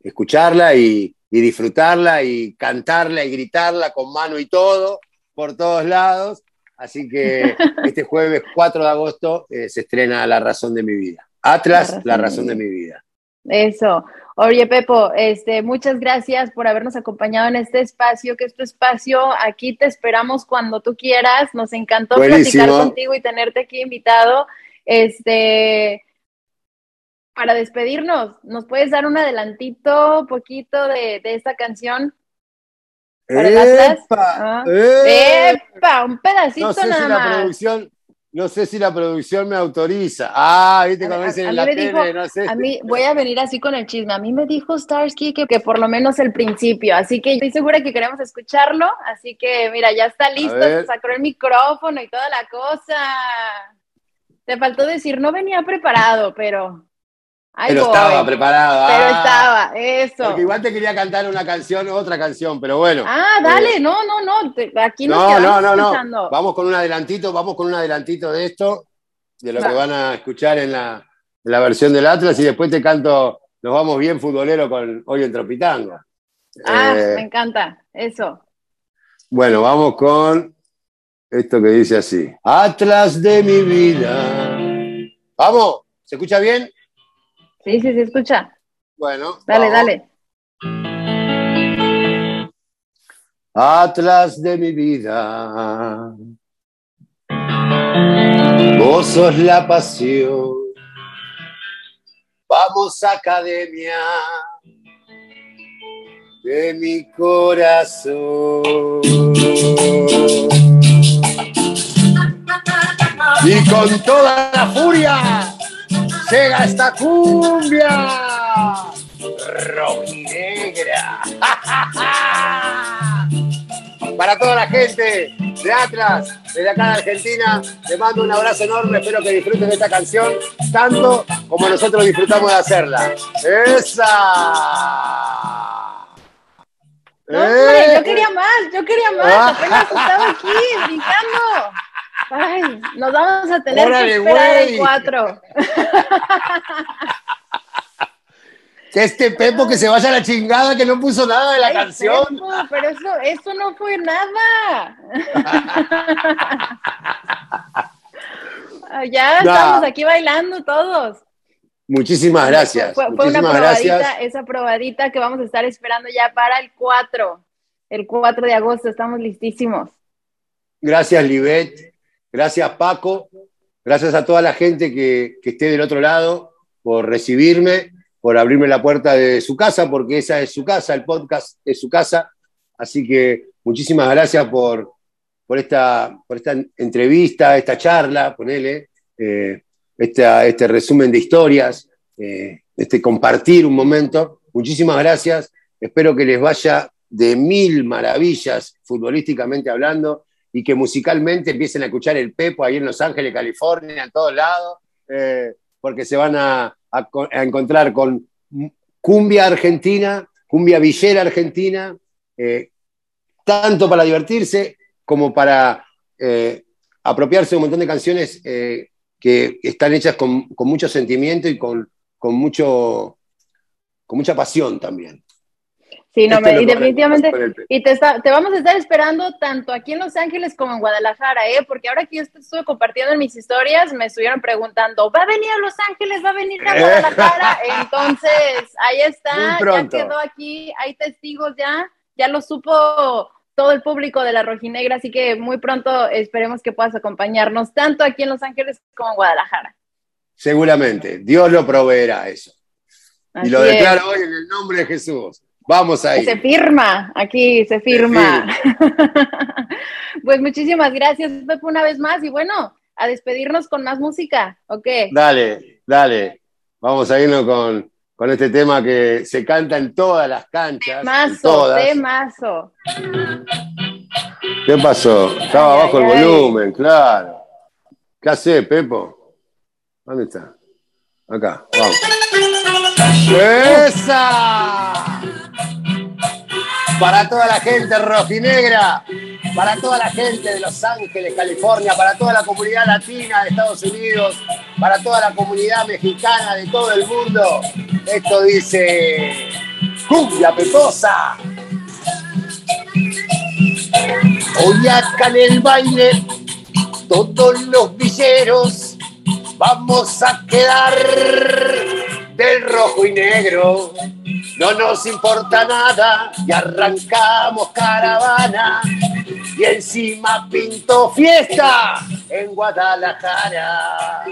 escucharla y, y disfrutarla y cantarla y gritarla con mano y todo por todos lados. Así que este jueves 4 de agosto eh, se estrena La razón de mi vida. Atlas, La razón, de, mi vida. Eso. Oye, Pepo, este, muchas gracias por habernos acompañado en este espacio, que es tu espacio. Aquí te esperamos cuando tú quieras. Nos encantó platicar contigo y tenerte aquí invitado. Este, para despedirnos, ¿nos puedes dar un adelantito, poquito de, de esta canción? ¡Epa! ¡Epa! Un pedacito no sé nada si más. La producción, no sé si la producción me autoriza. Ah, viste cómo dicen en la tele, no sé. A mí, voy a venir así con el chisme. A mí me dijo Starsky que, que por lo menos el principio. Así que estoy segura que queremos escucharlo. Así que, mira, ya está listo. Se sacó el micrófono y toda la cosa. Te faltó decir, no venía preparado, pero pero estaba preparado. Pero ah. estaba, eso. Porque igual te quería cantar una canción, otra canción, pero bueno. Ah, dale, eh, no, no, no. Aquí nos no, no, no, no. Vamos con un adelantito, vamos con un adelantito de esto, de lo que van a escuchar en la, la, versión del Atlas, y después te canto, nos vamos bien futbolero con hoy en Tropitango. Ah, eh, me encanta, eso. Bueno, vamos con esto que dice así. Atlas de mi vida. Vamos, ¿se escucha bien? Sí, sí, se escucha. Bueno. Dale, dale. Atlas de mi vida, vos sos la pasión. Vamos, academia de mi corazón. Y con toda la furia llega esta cumbia rojinegra. Para toda la gente de Atlas, desde acá de Argentina, te mando un abrazo enorme, espero que disfruten de esta canción tanto como nosotros disfrutamos de hacerla. ¡Esa! No, hombre, yo quería más, yo quería más, apenas estaba aquí brincando. Ay, nos vamos a tener que esperar el 4. Que este Pepo que se vaya a la chingada que no puso nada de la canción. pero eso, eso no fue nada. ya estamos aquí bailando todos. Muchísimas gracias. Fue, Muchísimas una probadita, gracias. esa probadita que vamos a estar esperando ya para el 4, el 4 de agosto. Estamos listísimos. Gracias, Libet. Gracias Paco, gracias a toda la gente que, esté del otro lado por recibirme, por abrirme la puerta de su casa, porque esa es su casa, el podcast es su casa. Así que muchísimas gracias por, por, esta, por esta entrevista, esta charla, ponele, eh, este resumen de historias, eh, este compartir un momento. Muchísimas gracias. Espero que les vaya de mil maravillas futbolísticamente hablando y que musicalmente empiecen a escuchar el Pepo ahí en Los Ángeles, California, en todos lados, eh, porque se van a, encontrar con cumbia argentina, cumbia villera argentina, eh, tanto para divertirse como para eh, apropiarse de un montón de canciones que están hechas con, mucho sentimiento y con, con, mucho, con mucha pasión también. Sí, no, me, y definitivamente, y te, te vamos a estar esperando tanto aquí en Los Ángeles como en Guadalajara, ¿eh? Porque ahora que yo estuve compartiendo en mis historias, me estuvieron preguntando, ¿va a venir a Los Ángeles? ¿Va a venir a Guadalajara? Entonces, ahí está, ya quedó aquí, hay testigos ya, ya lo supo todo el público de la Rojinegra, así que muy pronto esperemos que puedas acompañarnos tanto aquí en Los Ángeles como en Guadalajara. Seguramente, Dios lo proveerá eso. y lo declaro hoy en el nombre de Jesús. Vamos ahí. Se firma, aquí se firma. pues muchísimas gracias, Pepe, una vez más. Y bueno, a despedirnos con más música, ¿ok? Dale, dale. Vamos a irnos con, con este tema que se canta en todas las canchas. Temazo, temazo. ¿Qué pasó? Estaba bajo el volumen, claro. ¿Qué hace, Pepo? ¿Dónde está? Acá, vamos. ¡Esa! Para toda la gente rojinegra, para toda la gente de Los Ángeles, California, para toda la comunidad latina de Estados Unidos, para toda la comunidad mexicana de todo el mundo. Esto dice cumbia peposa. Hoy acá en el baile, todos los villeros vamos a quedar del rojo y negro. No nos importa nada y arrancamos caravana y encima pinto fiesta en Guadalajara.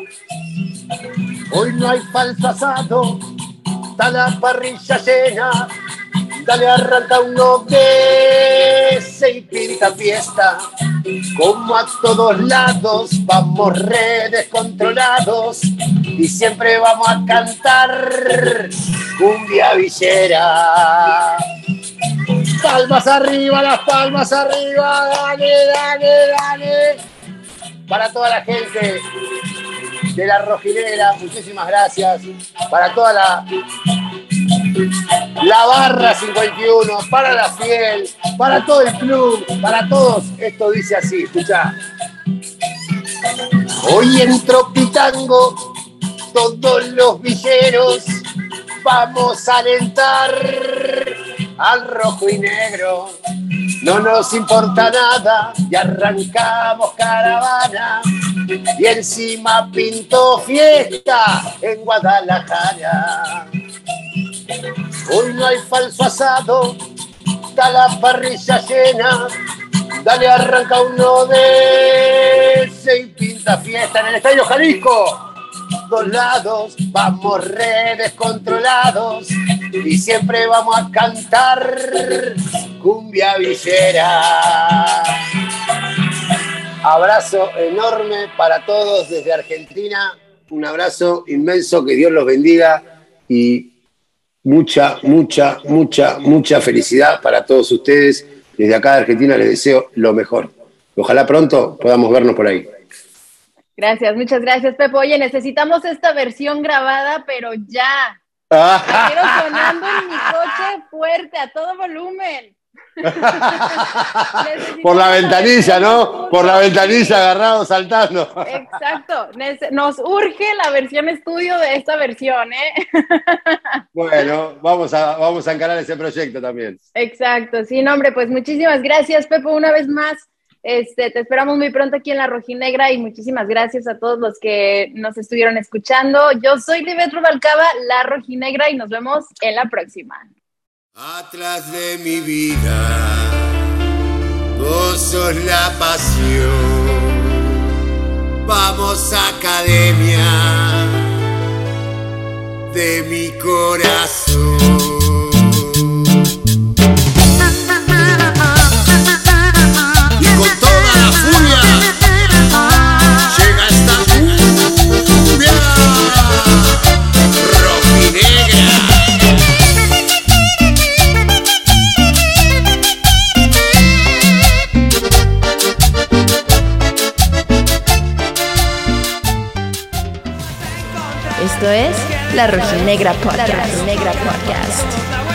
Hoy no hay falso asado, está la parrilla llena. Dale, arranca uno de y pinta fiesta. Como a todos lados vamos re descontrolados y siempre vamos a cantar cumbia villera. Palmas arriba, las palmas arriba, dale, dale, dale. Para toda la gente de la Rojinera, muchísimas gracias. Para toda la, la barra 51, para la fiel, para todo el club, para todos. Esto dice así, escucha. Hoy en Tropitango, todos los villeros vamos a alentar al rojo y negro. No nos importa nada y arrancamos caravana y encima pintó fiesta en Guadalajara. Hoy no hay falso asado, está la parrilla llena. Dale, arranca uno de ese y pinta fiesta en el Estadio Jalisco. Dos lados, vamos re descontrolados y siempre vamos a cantar cumbia villera. Abrazo enorme para todos desde Argentina, un abrazo inmenso, que Dios los bendiga y mucha, mucha, mucha, mucha felicidad para todos ustedes. Desde acá de Argentina les deseo lo mejor. Ojalá pronto podamos vernos por ahí. Gracias, muchas gracias, Pepo. Oye, necesitamos esta versión grabada, pero ya. quiero sonando en mi coche fuerte, a todo volumen. Por la ventanilla, ¿no? Por la ventanilla agarrado, saltando. Exacto. Nos urge la versión estudio de esta versión, ¿eh? Bueno, vamos a, vamos a encarar ese proyecto también. Exacto. Sí, no, hombre, pues muchísimas gracias, Pepo, una vez más. Este, te esperamos muy pronto aquí en la Rojinegra y muchísimas gracias a todos los que nos estuvieron escuchando. Yo soy Livet Rubalcaba, la Rojinegra, y nos vemos en la próxima. Atrás de mi vida, vos sos la pasión. Vamos academia de mi corazón. Es La Rojinegra Podcast. La Rojinegra Podcast.